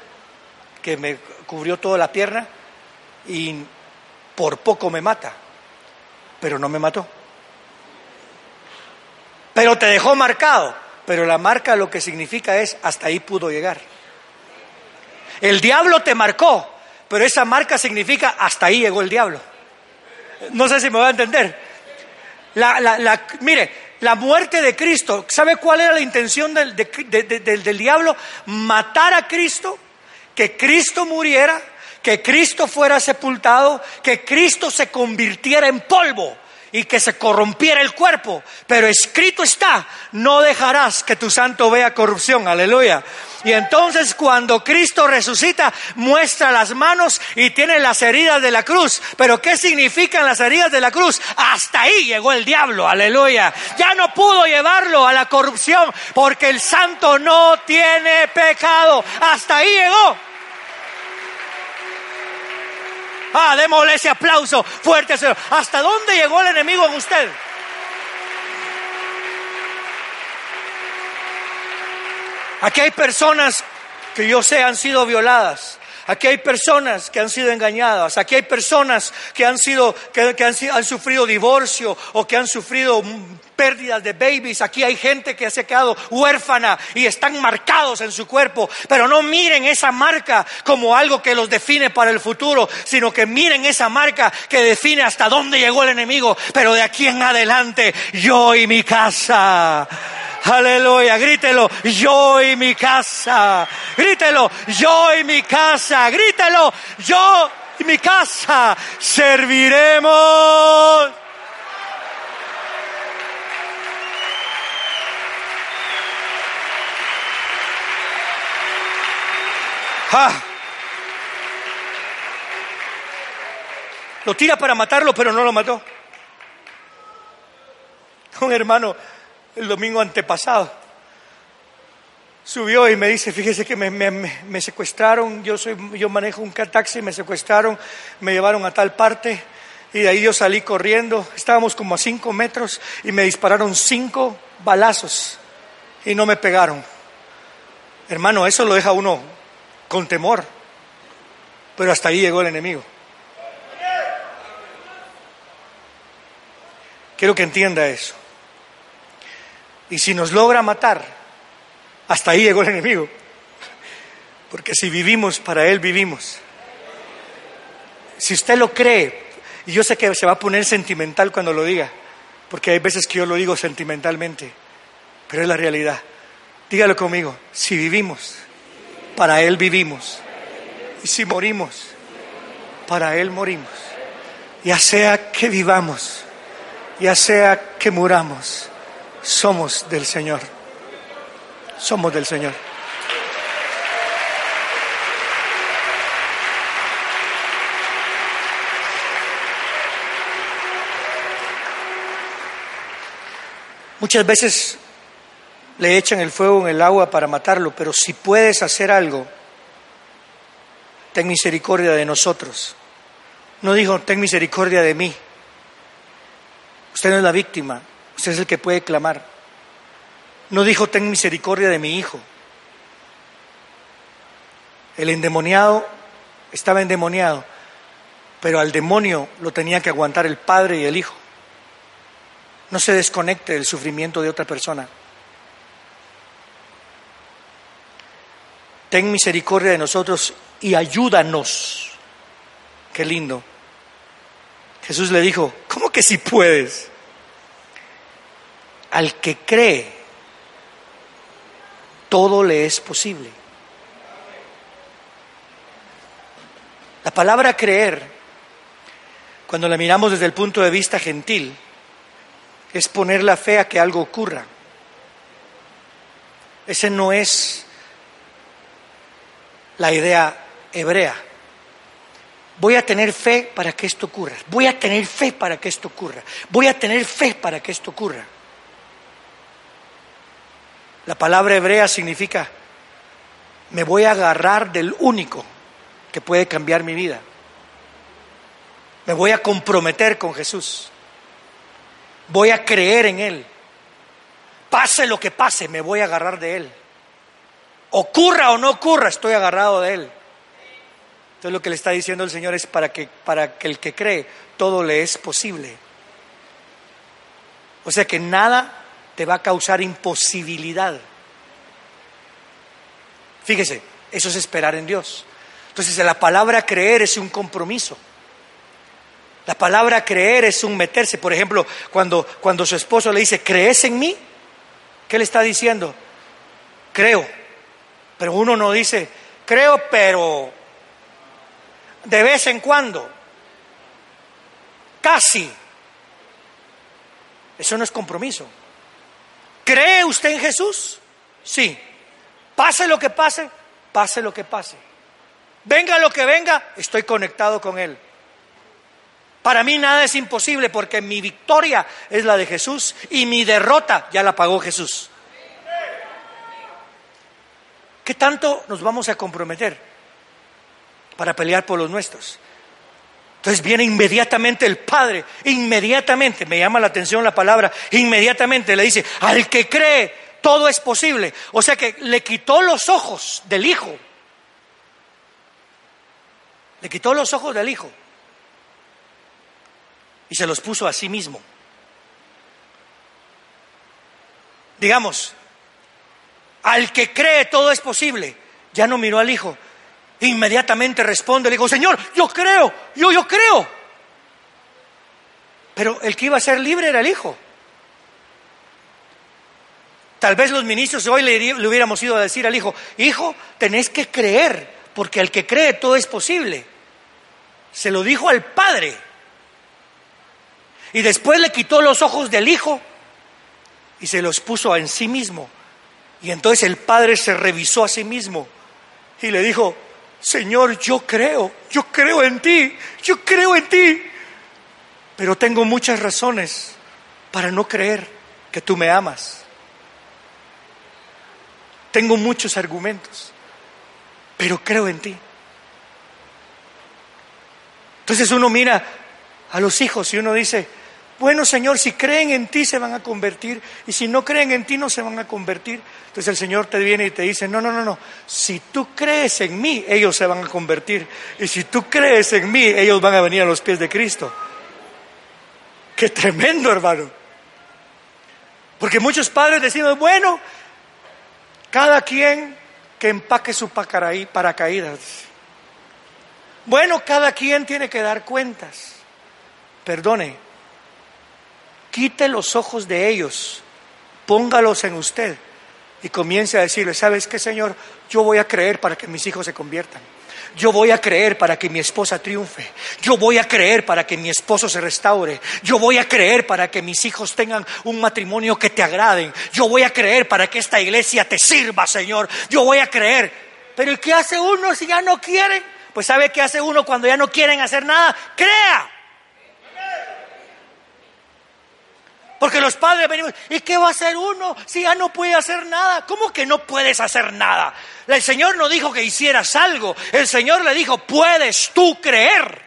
Speaker 2: que me cubrió toda la pierna y por poco me mata, pero no me mató. Pero te dejó marcado, pero la marca lo que significa es hasta ahí pudo llegar. El diablo te marcó, pero esa marca significa hasta ahí llegó el diablo. No sé si me va a entender. La, mire, la muerte de Cristo, ¿sabe cuál era la intención del, del diablo? Matar a Cristo, que Cristo muriera, que Cristo fuera sepultado, que Cristo se convirtiera en polvo y que se corrompiera el cuerpo. Pero escrito está, no dejarás que tu santo vea corrupción. Aleluya. Y entonces cuando Cristo resucita, muestra las manos y tiene las heridas de la cruz. Pero ¿qué significan las heridas de la cruz? Hasta ahí llegó el diablo. Aleluya. Ya no pudo llevarlo a la corrupción porque el santo no tiene pecado. Hasta ahí llegó. Ah, démosle ese aplauso fuerte. ¿Hasta dónde llegó el enemigo en usted? Aquí hay personas que yo sé han sido violadas. Aquí hay personas que han sido engañadas, aquí hay personas que han sido que, han, sufrido divorcio o que han sufrido pérdidas de babies, aquí hay gente que se ha quedado huérfana y están marcados en su cuerpo, pero no miren esa marca como algo que los define para el futuro, sino que miren esa marca que define hasta dónde llegó el enemigo, pero de aquí en adelante yo y mi casa Aleluya, grítelo, yo y mi casa. Grítelo, yo y mi casa. Grítelo, yo y mi casa serviremos. Ah. Lo tira para matarlo, pero no lo mató. Un hermano el domingo antepasado. Subió y me dice, fíjese que me, secuestraron, yo, soy, yo manejo un taxi, me secuestraron, me llevaron a tal parte y de ahí yo salí corriendo, estábamos como a cinco metros y me dispararon cinco balazos y no me pegaron. Hermano, eso lo deja uno con temor, pero hasta ahí llegó el enemigo. Quiero que entienda eso. Y si nos logra matar, hasta ahí llegó el enemigo. Porque si vivimos, para Él vivimos. Si usted lo cree, y yo sé que se va a poner sentimental cuando lo diga, porque hay veces que yo lo digo sentimentalmente, pero es la realidad. Dígalo conmigo, si vivimos, para Él vivimos. Y si morimos, para Él morimos. Ya sea que vivamos, ya sea que muramos, somos del Señor. Somos del Señor. Muchas veces le echan el fuego en el agua para matarlo, pero si puedes hacer algo, ten misericordia de nosotros. No dijo, ten misericordia de mí. Usted no es la víctima, usted es el que puede clamar. No dijo, ten misericordia de mi hijo. El endemoniado estaba endemoniado, pero al demonio lo tenía que aguantar el padre y el hijo. No se desconecte del sufrimiento de otra persona. Ten misericordia de nosotros y ayúdanos. Qué lindo. Jesús le dijo, ¿cómo que si puedes? Al que cree, todo le es posible. La palabra creer, cuando la miramos desde el punto de vista gentil, es poner la fe a que algo ocurra. Ese no es la idea hebrea. Voy a tener fe para que esto ocurra. Voy a tener fe para que esto ocurra. Voy a tener fe para que esto ocurra. La palabra hebrea significa me voy a agarrar del único que puede cambiar mi vida. Me voy a comprometer con Jesús. Voy a creer en Él. Pase lo que pase, me voy a agarrar de Él. Ocurra o no ocurra, estoy agarrado de Él. Entonces lo que le está diciendo el Señor es para que, para que el que cree, todo le es posible. O sea que nada te va a causar imposibilidad. Fíjese, eso es esperar en Dios. Entonces la palabra creer es un compromiso. La palabra creer es un meterse. Por ejemplo, cuando, cuando su esposo le dice, ¿crees en mí? ¿Qué le está diciendo? Creo. Pero uno no dice, creo, pero de vez en cuando. Casi. Eso no es compromiso. ¿Cree usted en Jesús? Sí. Pase lo que pase, pase lo que pase. Venga lo que venga, estoy conectado con Él. Para mí nada es imposible porque mi victoria es la de Jesús y mi derrota ya la pagó Jesús. ¿Qué tanto nos vamos a comprometer para pelear por los nuestros? Entonces viene inmediatamente el Padre, inmediatamente, me llama la atención la palabra, inmediatamente le dice, al que cree, todo es posible. O sea que le quitó los ojos del Hijo. Le quitó los ojos del Hijo y se los puso a sí mismo. Digamos, al que cree todo es posible, ya no miró al hijo, inmediatamente responde, le dijo, Señor, yo creo, yo, yo creo. Pero el que iba a ser libre era el hijo. Tal vez los ministros hoy le, le, hubiéramos ido a decir al hijo, hijo, tenés que creer, porque al que cree todo es posible. Se lo dijo al padre. Y después le quitó los ojos del hijo y se los puso en sí mismo. Y entonces el padre se revisó a sí mismo y le dijo, Señor, yo creo, yo creo en ti, yo creo en ti. Pero tengo muchas razones para no creer que tú me amas. Tengo muchos argumentos, pero creo en ti. Entonces uno mira a los hijos y uno dice, bueno, Señor, si creen en ti se van a convertir y si no creen en ti no se van a convertir. Entonces el Señor te viene y te dice, no, no, no, no, si tú crees en mí, ellos se van a convertir. Y si tú crees en mí, ellos van a venir a los pies de Cristo. Qué tremendo, hermano. Porque muchos padres decimos, bueno, cada quien que empaque su paracaídas. Bueno, cada quien tiene que dar cuentas. Perdone, quite los ojos de ellos, póngalos en usted y comience a decirle, ¿sabes qué, Señor? Yo voy a creer para que mis hijos se conviertan. Yo voy a creer para que mi esposa triunfe. Yo voy a creer para que mi esposo se restaure. Yo voy a creer para que mis hijos tengan un matrimonio que te agraden. Yo voy a creer para que esta iglesia te sirva, Señor. Yo voy a creer. Pero ¿qué hace uno si ya no quieren? Pues ¿sabe qué hace uno cuando ya no quieren hacer nada? Crea. Porque los padres venimos, ¿y qué va a hacer uno si ya no puede hacer nada? ¿Cómo que no puedes hacer nada? El Señor no dijo que hicieras algo, el Señor le dijo, puedes tú creer.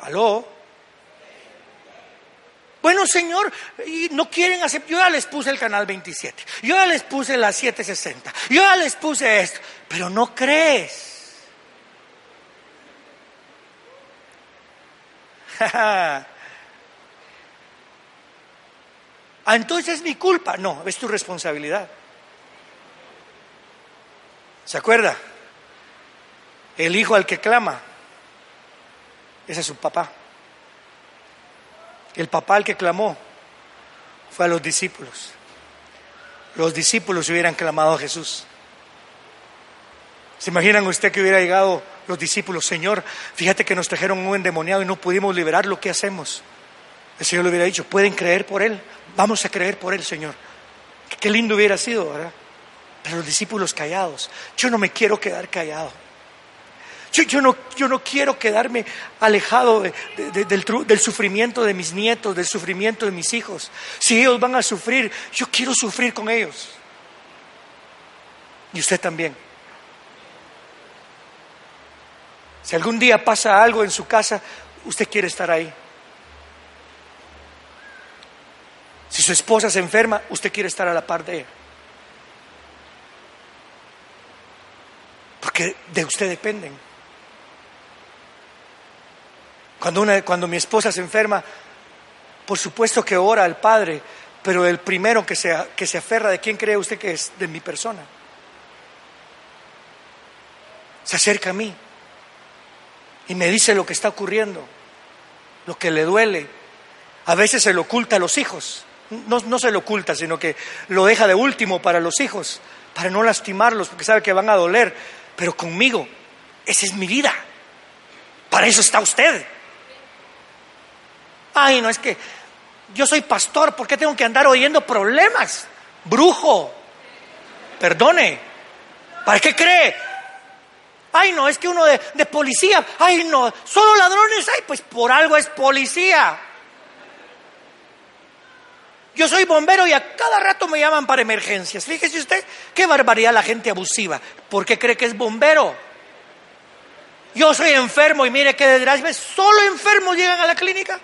Speaker 2: ¿Aló? Bueno, Señor, y no quieren hacer. Yo ya les puse el canal 27, yo ya les puse la 760, yo ya les puse esto, pero no crees. ah, entonces es mi culpa. No, es tu responsabilidad. ¿Se acuerda? El hijo al que clama, ese es su papá. El papá al que clamó fue a los discípulos. Los discípulos hubieran clamado a Jesús. ¿Se imaginan usted que hubiera llegado los discípulos, Señor, fíjate que nos trajeron un endemoniado y no pudimos liberar lo que hacemos? El Señor le hubiera dicho, ¿pueden creer por Él? Vamos a creer por Él, Señor. Qué lindo hubiera sido, ¿verdad? Pero los discípulos callados, yo no me quiero quedar callado. Yo, no, yo no, quiero quedarme alejado del, sufrimiento de mis nietos, del sufrimiento de mis hijos. Si ellos van a sufrir, yo quiero sufrir con ellos. Y usted también. Si algún día pasa algo en su casa, usted quiere estar ahí. Si su esposa se enferma, usted quiere estar a la par de ella. Porque de usted dependen. Cuando, una, cuando mi esposa se enferma, por supuesto que ora al Padre, pero el primero que se, que se aferra, ¿de quién cree usted que es? De mi persona. Se acerca a mí y me dice lo que está ocurriendo, lo que le duele. A veces se lo oculta a los hijos. No, no se lo oculta, sino que lo deja de último para los hijos, para no lastimarlos, porque sabe que van a doler. Pero conmigo, esa es mi vida. Para eso está usted. Ay, no es que yo soy pastor, ¿por qué tengo que andar oyendo problemas? Brujo, perdone. ¿Para qué cree? Ay, no, es que uno de, policía, ay, no, solo ladrones hay, pues por algo es policía. Yo soy bombero y a cada rato me llaman para emergencias. Fíjese usted, qué barbaridad la gente abusiva. ¿Por qué cree que es bombero? Yo soy enfermo y mire qué desgracia, solo enfermos llegan a la clínica.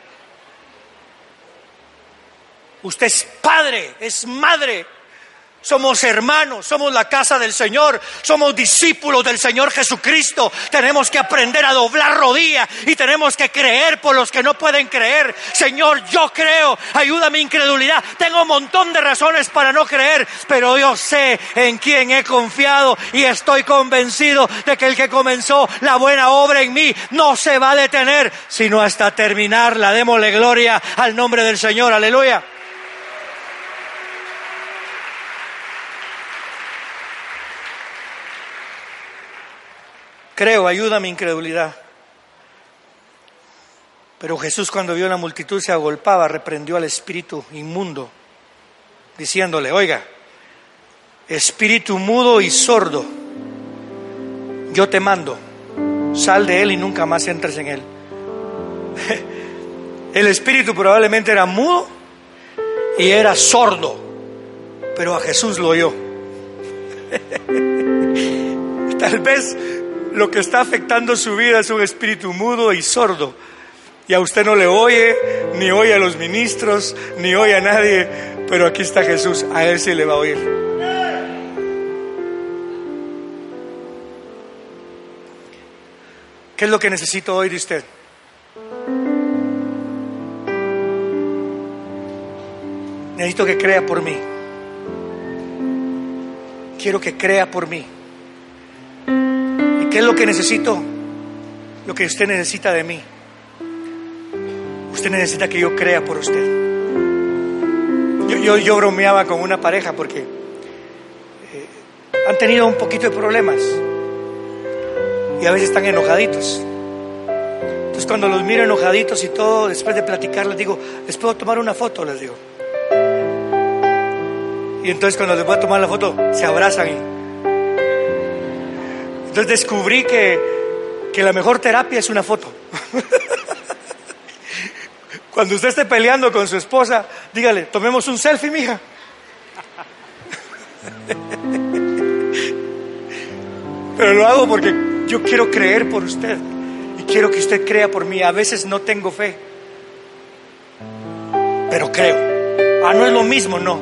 Speaker 2: Usted es padre, es madre, somos hermanos, somos la casa del Señor, somos discípulos del Señor Jesucristo. Tenemos que aprender a doblar rodillas y tenemos que creer por los que no pueden creer. Señor, yo creo, ayuda mi incredulidad. Tengo un montón de razones para no creer, pero yo sé en quién he confiado y estoy convencido de que el que comenzó la buena obra en mí no se va a detener, sino hasta terminarla. Démosle gloria al nombre del Señor. Aleluya. Creo, ayuda a mi incredulidad. Pero Jesús cuando vio la multitud se agolpaba, reprendió al espíritu inmundo, diciéndole, oiga, espíritu mudo y sordo, yo te mando, sal de él y nunca más entres en él. El espíritu probablemente era mudo y era sordo, pero a Jesús lo oyó. Tal vez lo que está afectando su vida es un espíritu mudo y sordo. Y a usted no le oye, ni oye a los ministros, ni oye a nadie, pero aquí está Jesús, a él sí le va a oír. ¿Qué es lo que necesito hoy de usted? Necesito que crea por mí. Quiero que crea por mí ¿Qué es lo que necesito? Lo que usted necesita de mí. Usted necesita que yo crea por usted. Yo, yo, bromeaba con una pareja porque eh, han tenido un poquito de problemas y a veces están enojaditos. Entonces cuando los miro enojaditos y todo, después de platicar les digo, ¿les puedo tomar una foto? Les digo. Y entonces cuando les voy a tomar la foto, se abrazan. Y... Entonces descubrí que, que la mejor terapia es una foto. Cuando usted esté peleando con su esposa, dígale, tomemos un selfie, mija. Pero lo hago porque yo quiero creer por usted y quiero que usted crea por mí. A veces no tengo fe, pero creo. Ah, no es lo mismo, no.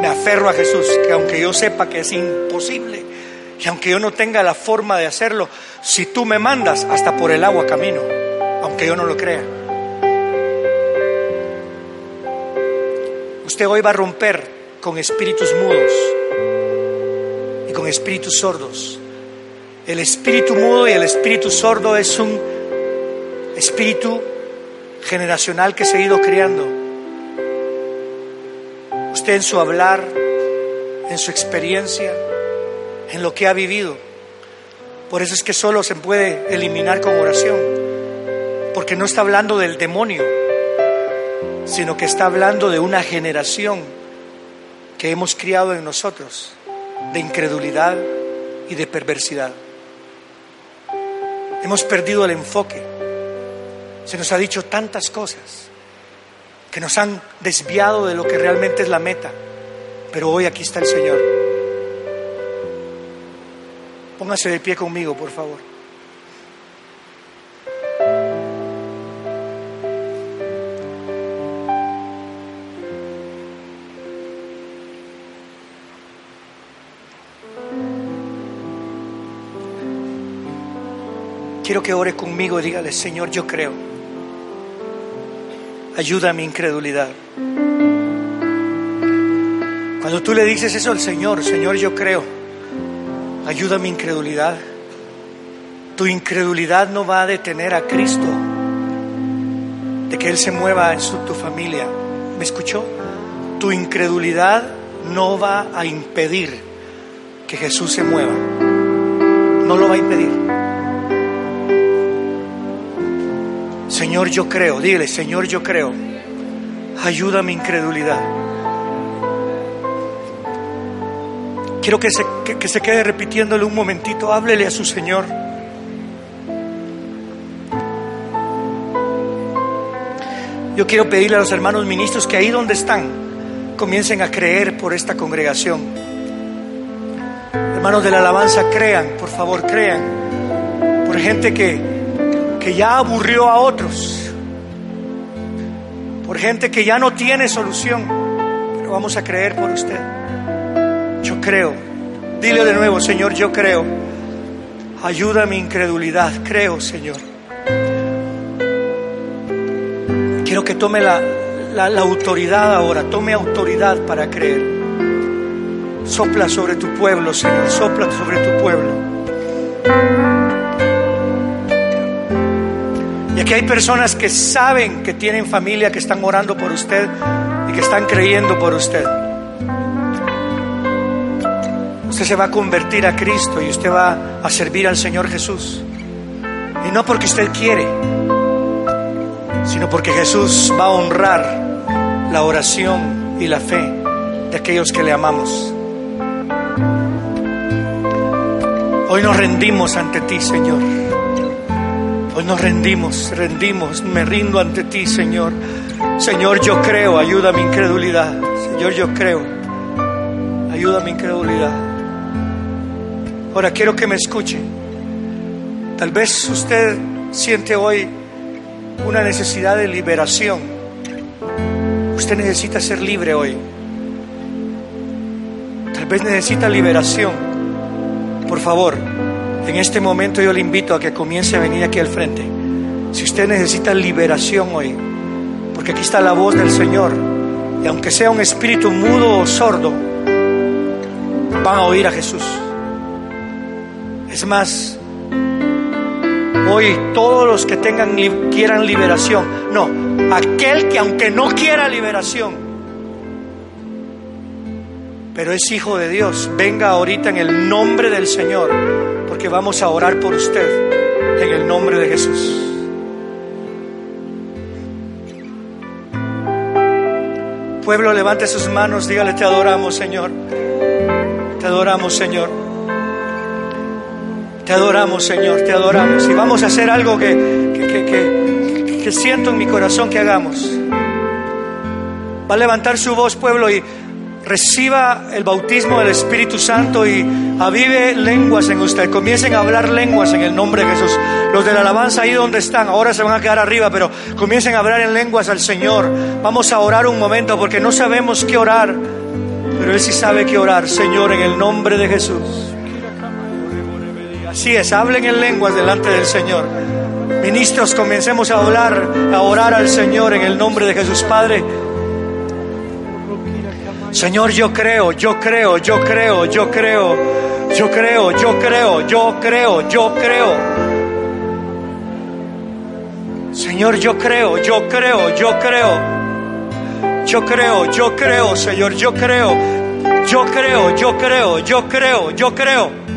Speaker 2: Me aferro a Jesús, que aunque yo sepa que es imposible y aunque yo no tenga la forma de hacerlo, si tú me mandas, hasta por el agua camino, aunque yo no lo crea. Usted hoy va a romper con espíritus mudos y con espíritus sordos. El espíritu mudo y el espíritu sordo es un espíritu generacional que se ha ido creando. Usted en su hablar, en su experiencia, en lo que ha vivido. Por eso es que solo se puede eliminar con oración, porque no está hablando del demonio, sino que está hablando de una generación que hemos criado en nosotros, de incredulidad y de perversidad. Hemos perdido el enfoque. Se nos ha dicho tantas cosas que nos han desviado de lo que realmente es la meta. Pero hoy aquí está el Señor. Póngase de pie conmigo, por favor. Quiero que ore conmigo y dígale, Señor, yo creo. Ayuda a mi incredulidad. Cuando tú le dices eso al Señor, Señor, yo creo, ayuda mi incredulidad. Tu incredulidad no va a detener a Cristo de que Él se mueva en su, tu familia. ¿Me escuchó? Tu incredulidad no va a impedir que Jesús se mueva. No lo va a impedir. Señor, yo creo, dile, Señor, yo creo, ayuda mi incredulidad. Quiero que se, que, se quede repitiéndole un momentito, háblele a su Señor. Yo quiero pedirle a los hermanos ministros que ahí donde están comiencen a creer por esta congregación. Hermanos de la alabanza, crean, por favor, crean. Por gente que que ya aburrió a otros, por gente que ya no tiene solución, pero vamos a creer por usted. Yo creo. Dile de nuevo, Señor, yo creo. Ayuda a mi incredulidad, creo, Señor. Quiero que tome la, la, la autoridad ahora, tome autoridad para creer. Sopla sobre tu pueblo, Señor, sopla sobre tu pueblo. Y aquí hay personas que saben que tienen familia, que están orando por usted y que están creyendo por usted. Usted se va a convertir a Cristo y usted va a servir al Señor Jesús. Y no porque usted quiere, sino porque Jesús va a honrar la oración y la fe de aquellos que le amamos. Hoy nos rendimos ante ti, Señor. Hoy nos rendimos, rendimos, me rindo ante ti, Señor. Señor, yo creo, ayuda a mi incredulidad. Señor, yo creo, ayuda a mi incredulidad. Ahora quiero que me escuche. Tal vez usted siente hoy una necesidad de liberación. Usted necesita ser libre hoy. Tal vez necesita liberación. Por favor, en este momento yo le invito a que comience a venir aquí al frente. Si usted necesita liberación hoy, porque aquí está la voz del Señor, y aunque sea un espíritu mudo o sordo, van a oír a Jesús. Es más, hoy todos los que tengan quieran liberación, no, aquel que aunque no quiera liberación, pero es hijo de Dios, venga ahorita en el nombre del Señor, porque vamos a orar por usted en el nombre de Jesús. Pueblo, levante sus manos, dígale, te adoramos, Señor. Te adoramos, Señor. Te adoramos, Señor, te adoramos. Y vamos a hacer algo que, que, que, siento en mi corazón que hagamos. Va a levantar su voz, pueblo, y reciba el bautismo del Espíritu Santo y avive lenguas en usted. Comiencen a hablar lenguas en el nombre de Jesús. Los de la alabanza ahí donde están, ahora se van a quedar arriba, pero comiencen a hablar en lenguas al Señor. Vamos a orar un momento porque no sabemos qué orar, pero Él sí sabe qué orar. Señor, en el nombre de Jesús. Así es, hablen en lenguas delante del Señor. Ministros, comencemos a hablar, a orar al Señor en el nombre de Jesús Padre. Señor, yo creo, yo creo, yo creo, yo creo, yo creo, yo creo, yo creo, yo creo. Señor, yo creo, yo creo, yo creo. Yo creo, yo creo, Señor, yo creo. Yo creo, yo creo, yo creo, yo creo.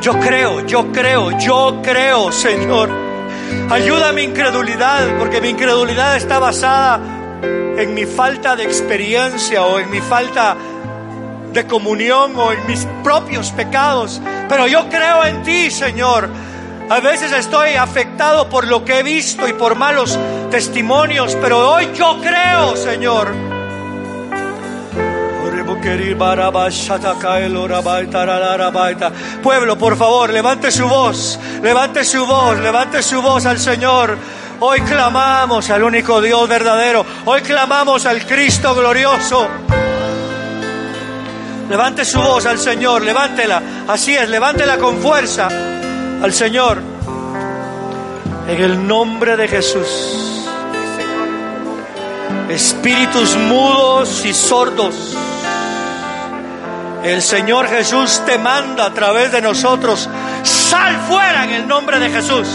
Speaker 2: Yo creo, yo creo, yo creo, Señor. Ayuda a mi incredulidad, porque mi incredulidad está basada en mi falta de experiencia o en mi falta de comunión o en mis propios pecados. Pero yo creo en ti, Señor. A veces estoy afectado por lo que he visto y por malos testimonios, pero hoy yo creo, Señor. Pueblo, por favor, levante su voz, levante su voz, levante su voz al Señor. Hoy clamamos al único Dios verdadero. Hoy clamamos al Cristo glorioso. Levante su voz al Señor, levántela. Así es, levántela con fuerza al Señor. En el nombre de Jesús. Espíritus mudos y sordos. El Señor Jesús te manda a través de nosotros. Sal fuera en el nombre de Jesús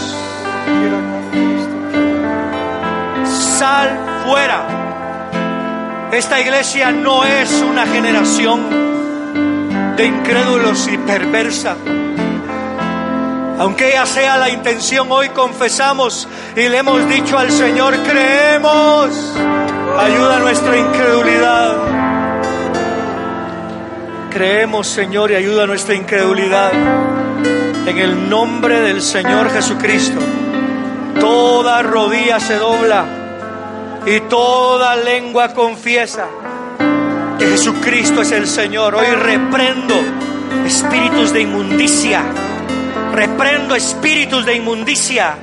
Speaker 2: sal fuera. Esta iglesia no es una generación de incrédulos y perversa. Aunque ella sea la intención, hoy confesamos y le hemos dicho al Señor, creemos, ayuda a nuestra incredulidad. Creemos, Señor, y ayuda a nuestra incredulidad. En el nombre del Señor Jesucristo, toda rodilla se dobla y toda lengua confiesa que Jesucristo es el Señor. Hoy reprendo espíritus de inmundicia, reprendo espíritus de inmundicia,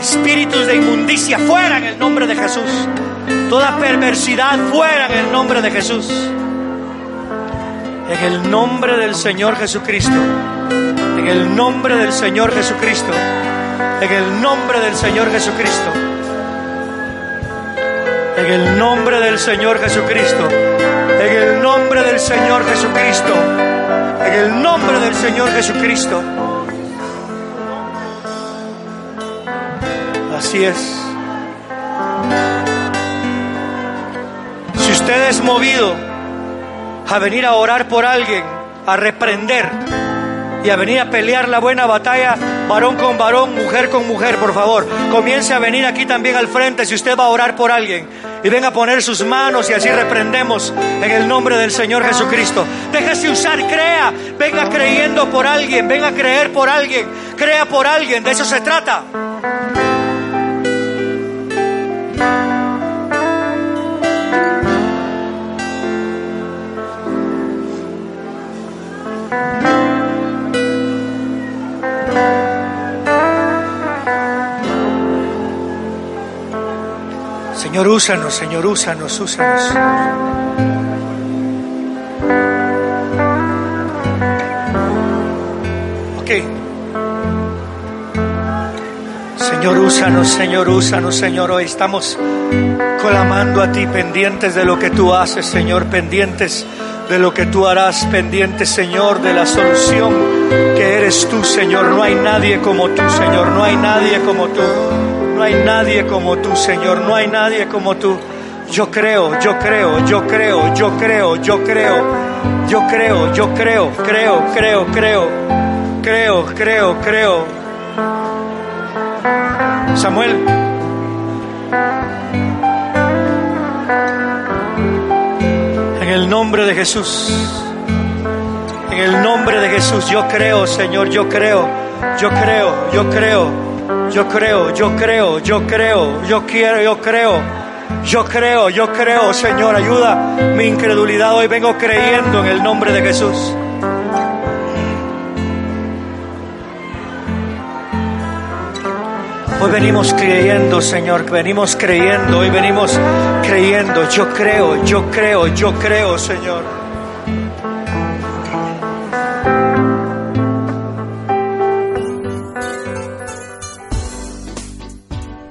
Speaker 2: espíritus de inmundicia fuera en el nombre de Jesús. Toda perversidad fuera en el nombre de Jesús. En el nombre del Señor Jesucristo. En el nombre del Señor Jesucristo. En el nombre del Señor Jesucristo. En el nombre del Señor Jesucristo. En el nombre del Señor Jesucristo. En el nombre del Señor Jesucristo. Así es. Si usted es movido a venir a orar por alguien, a reprender y a venir a pelear la buena batalla, varón con varón, mujer con mujer, por favor. Comience a venir aquí también al frente si usted va a orar por alguien. Y venga a poner sus manos y así reprendemos en el nombre del Señor Jesucristo. Déjese usar, crea, venga creyendo por alguien, venga a creer por alguien, crea por alguien, de eso se trata. Señor, úsanos, Señor, úsanos, úsanos. Ok. Señor, úsanos, Señor, úsanos, Señor. Hoy estamos clamando a ti, pendientes de lo que tú haces, Señor, pendientes de lo que tú harás, pendiente, Señor, de la solución que eres tú, Señor. No hay nadie como tú, Señor. No hay nadie como tú. No hay nadie como tú, Señor. No hay nadie como tú. Yo creo, yo creo, yo creo, yo creo, yo creo, yo creo, yo creo, creo, creo, creo, creo, creo, creo. Samuel. En el nombre de Jesús. En el nombre de Jesús, yo creo, Señor, yo creo, yo creo, yo creo, yo creo, yo creo, yo creo, yo quiero, yo creo. Yo creo, yo creo, Señor, ayuda mi incredulidad. Hoy vengo creyendo en el nombre de Jesús. Hoy venimos creyendo, Señor, venimos creyendo, hoy venimos creyendo. Yo creo, yo creo, yo creo, Señor.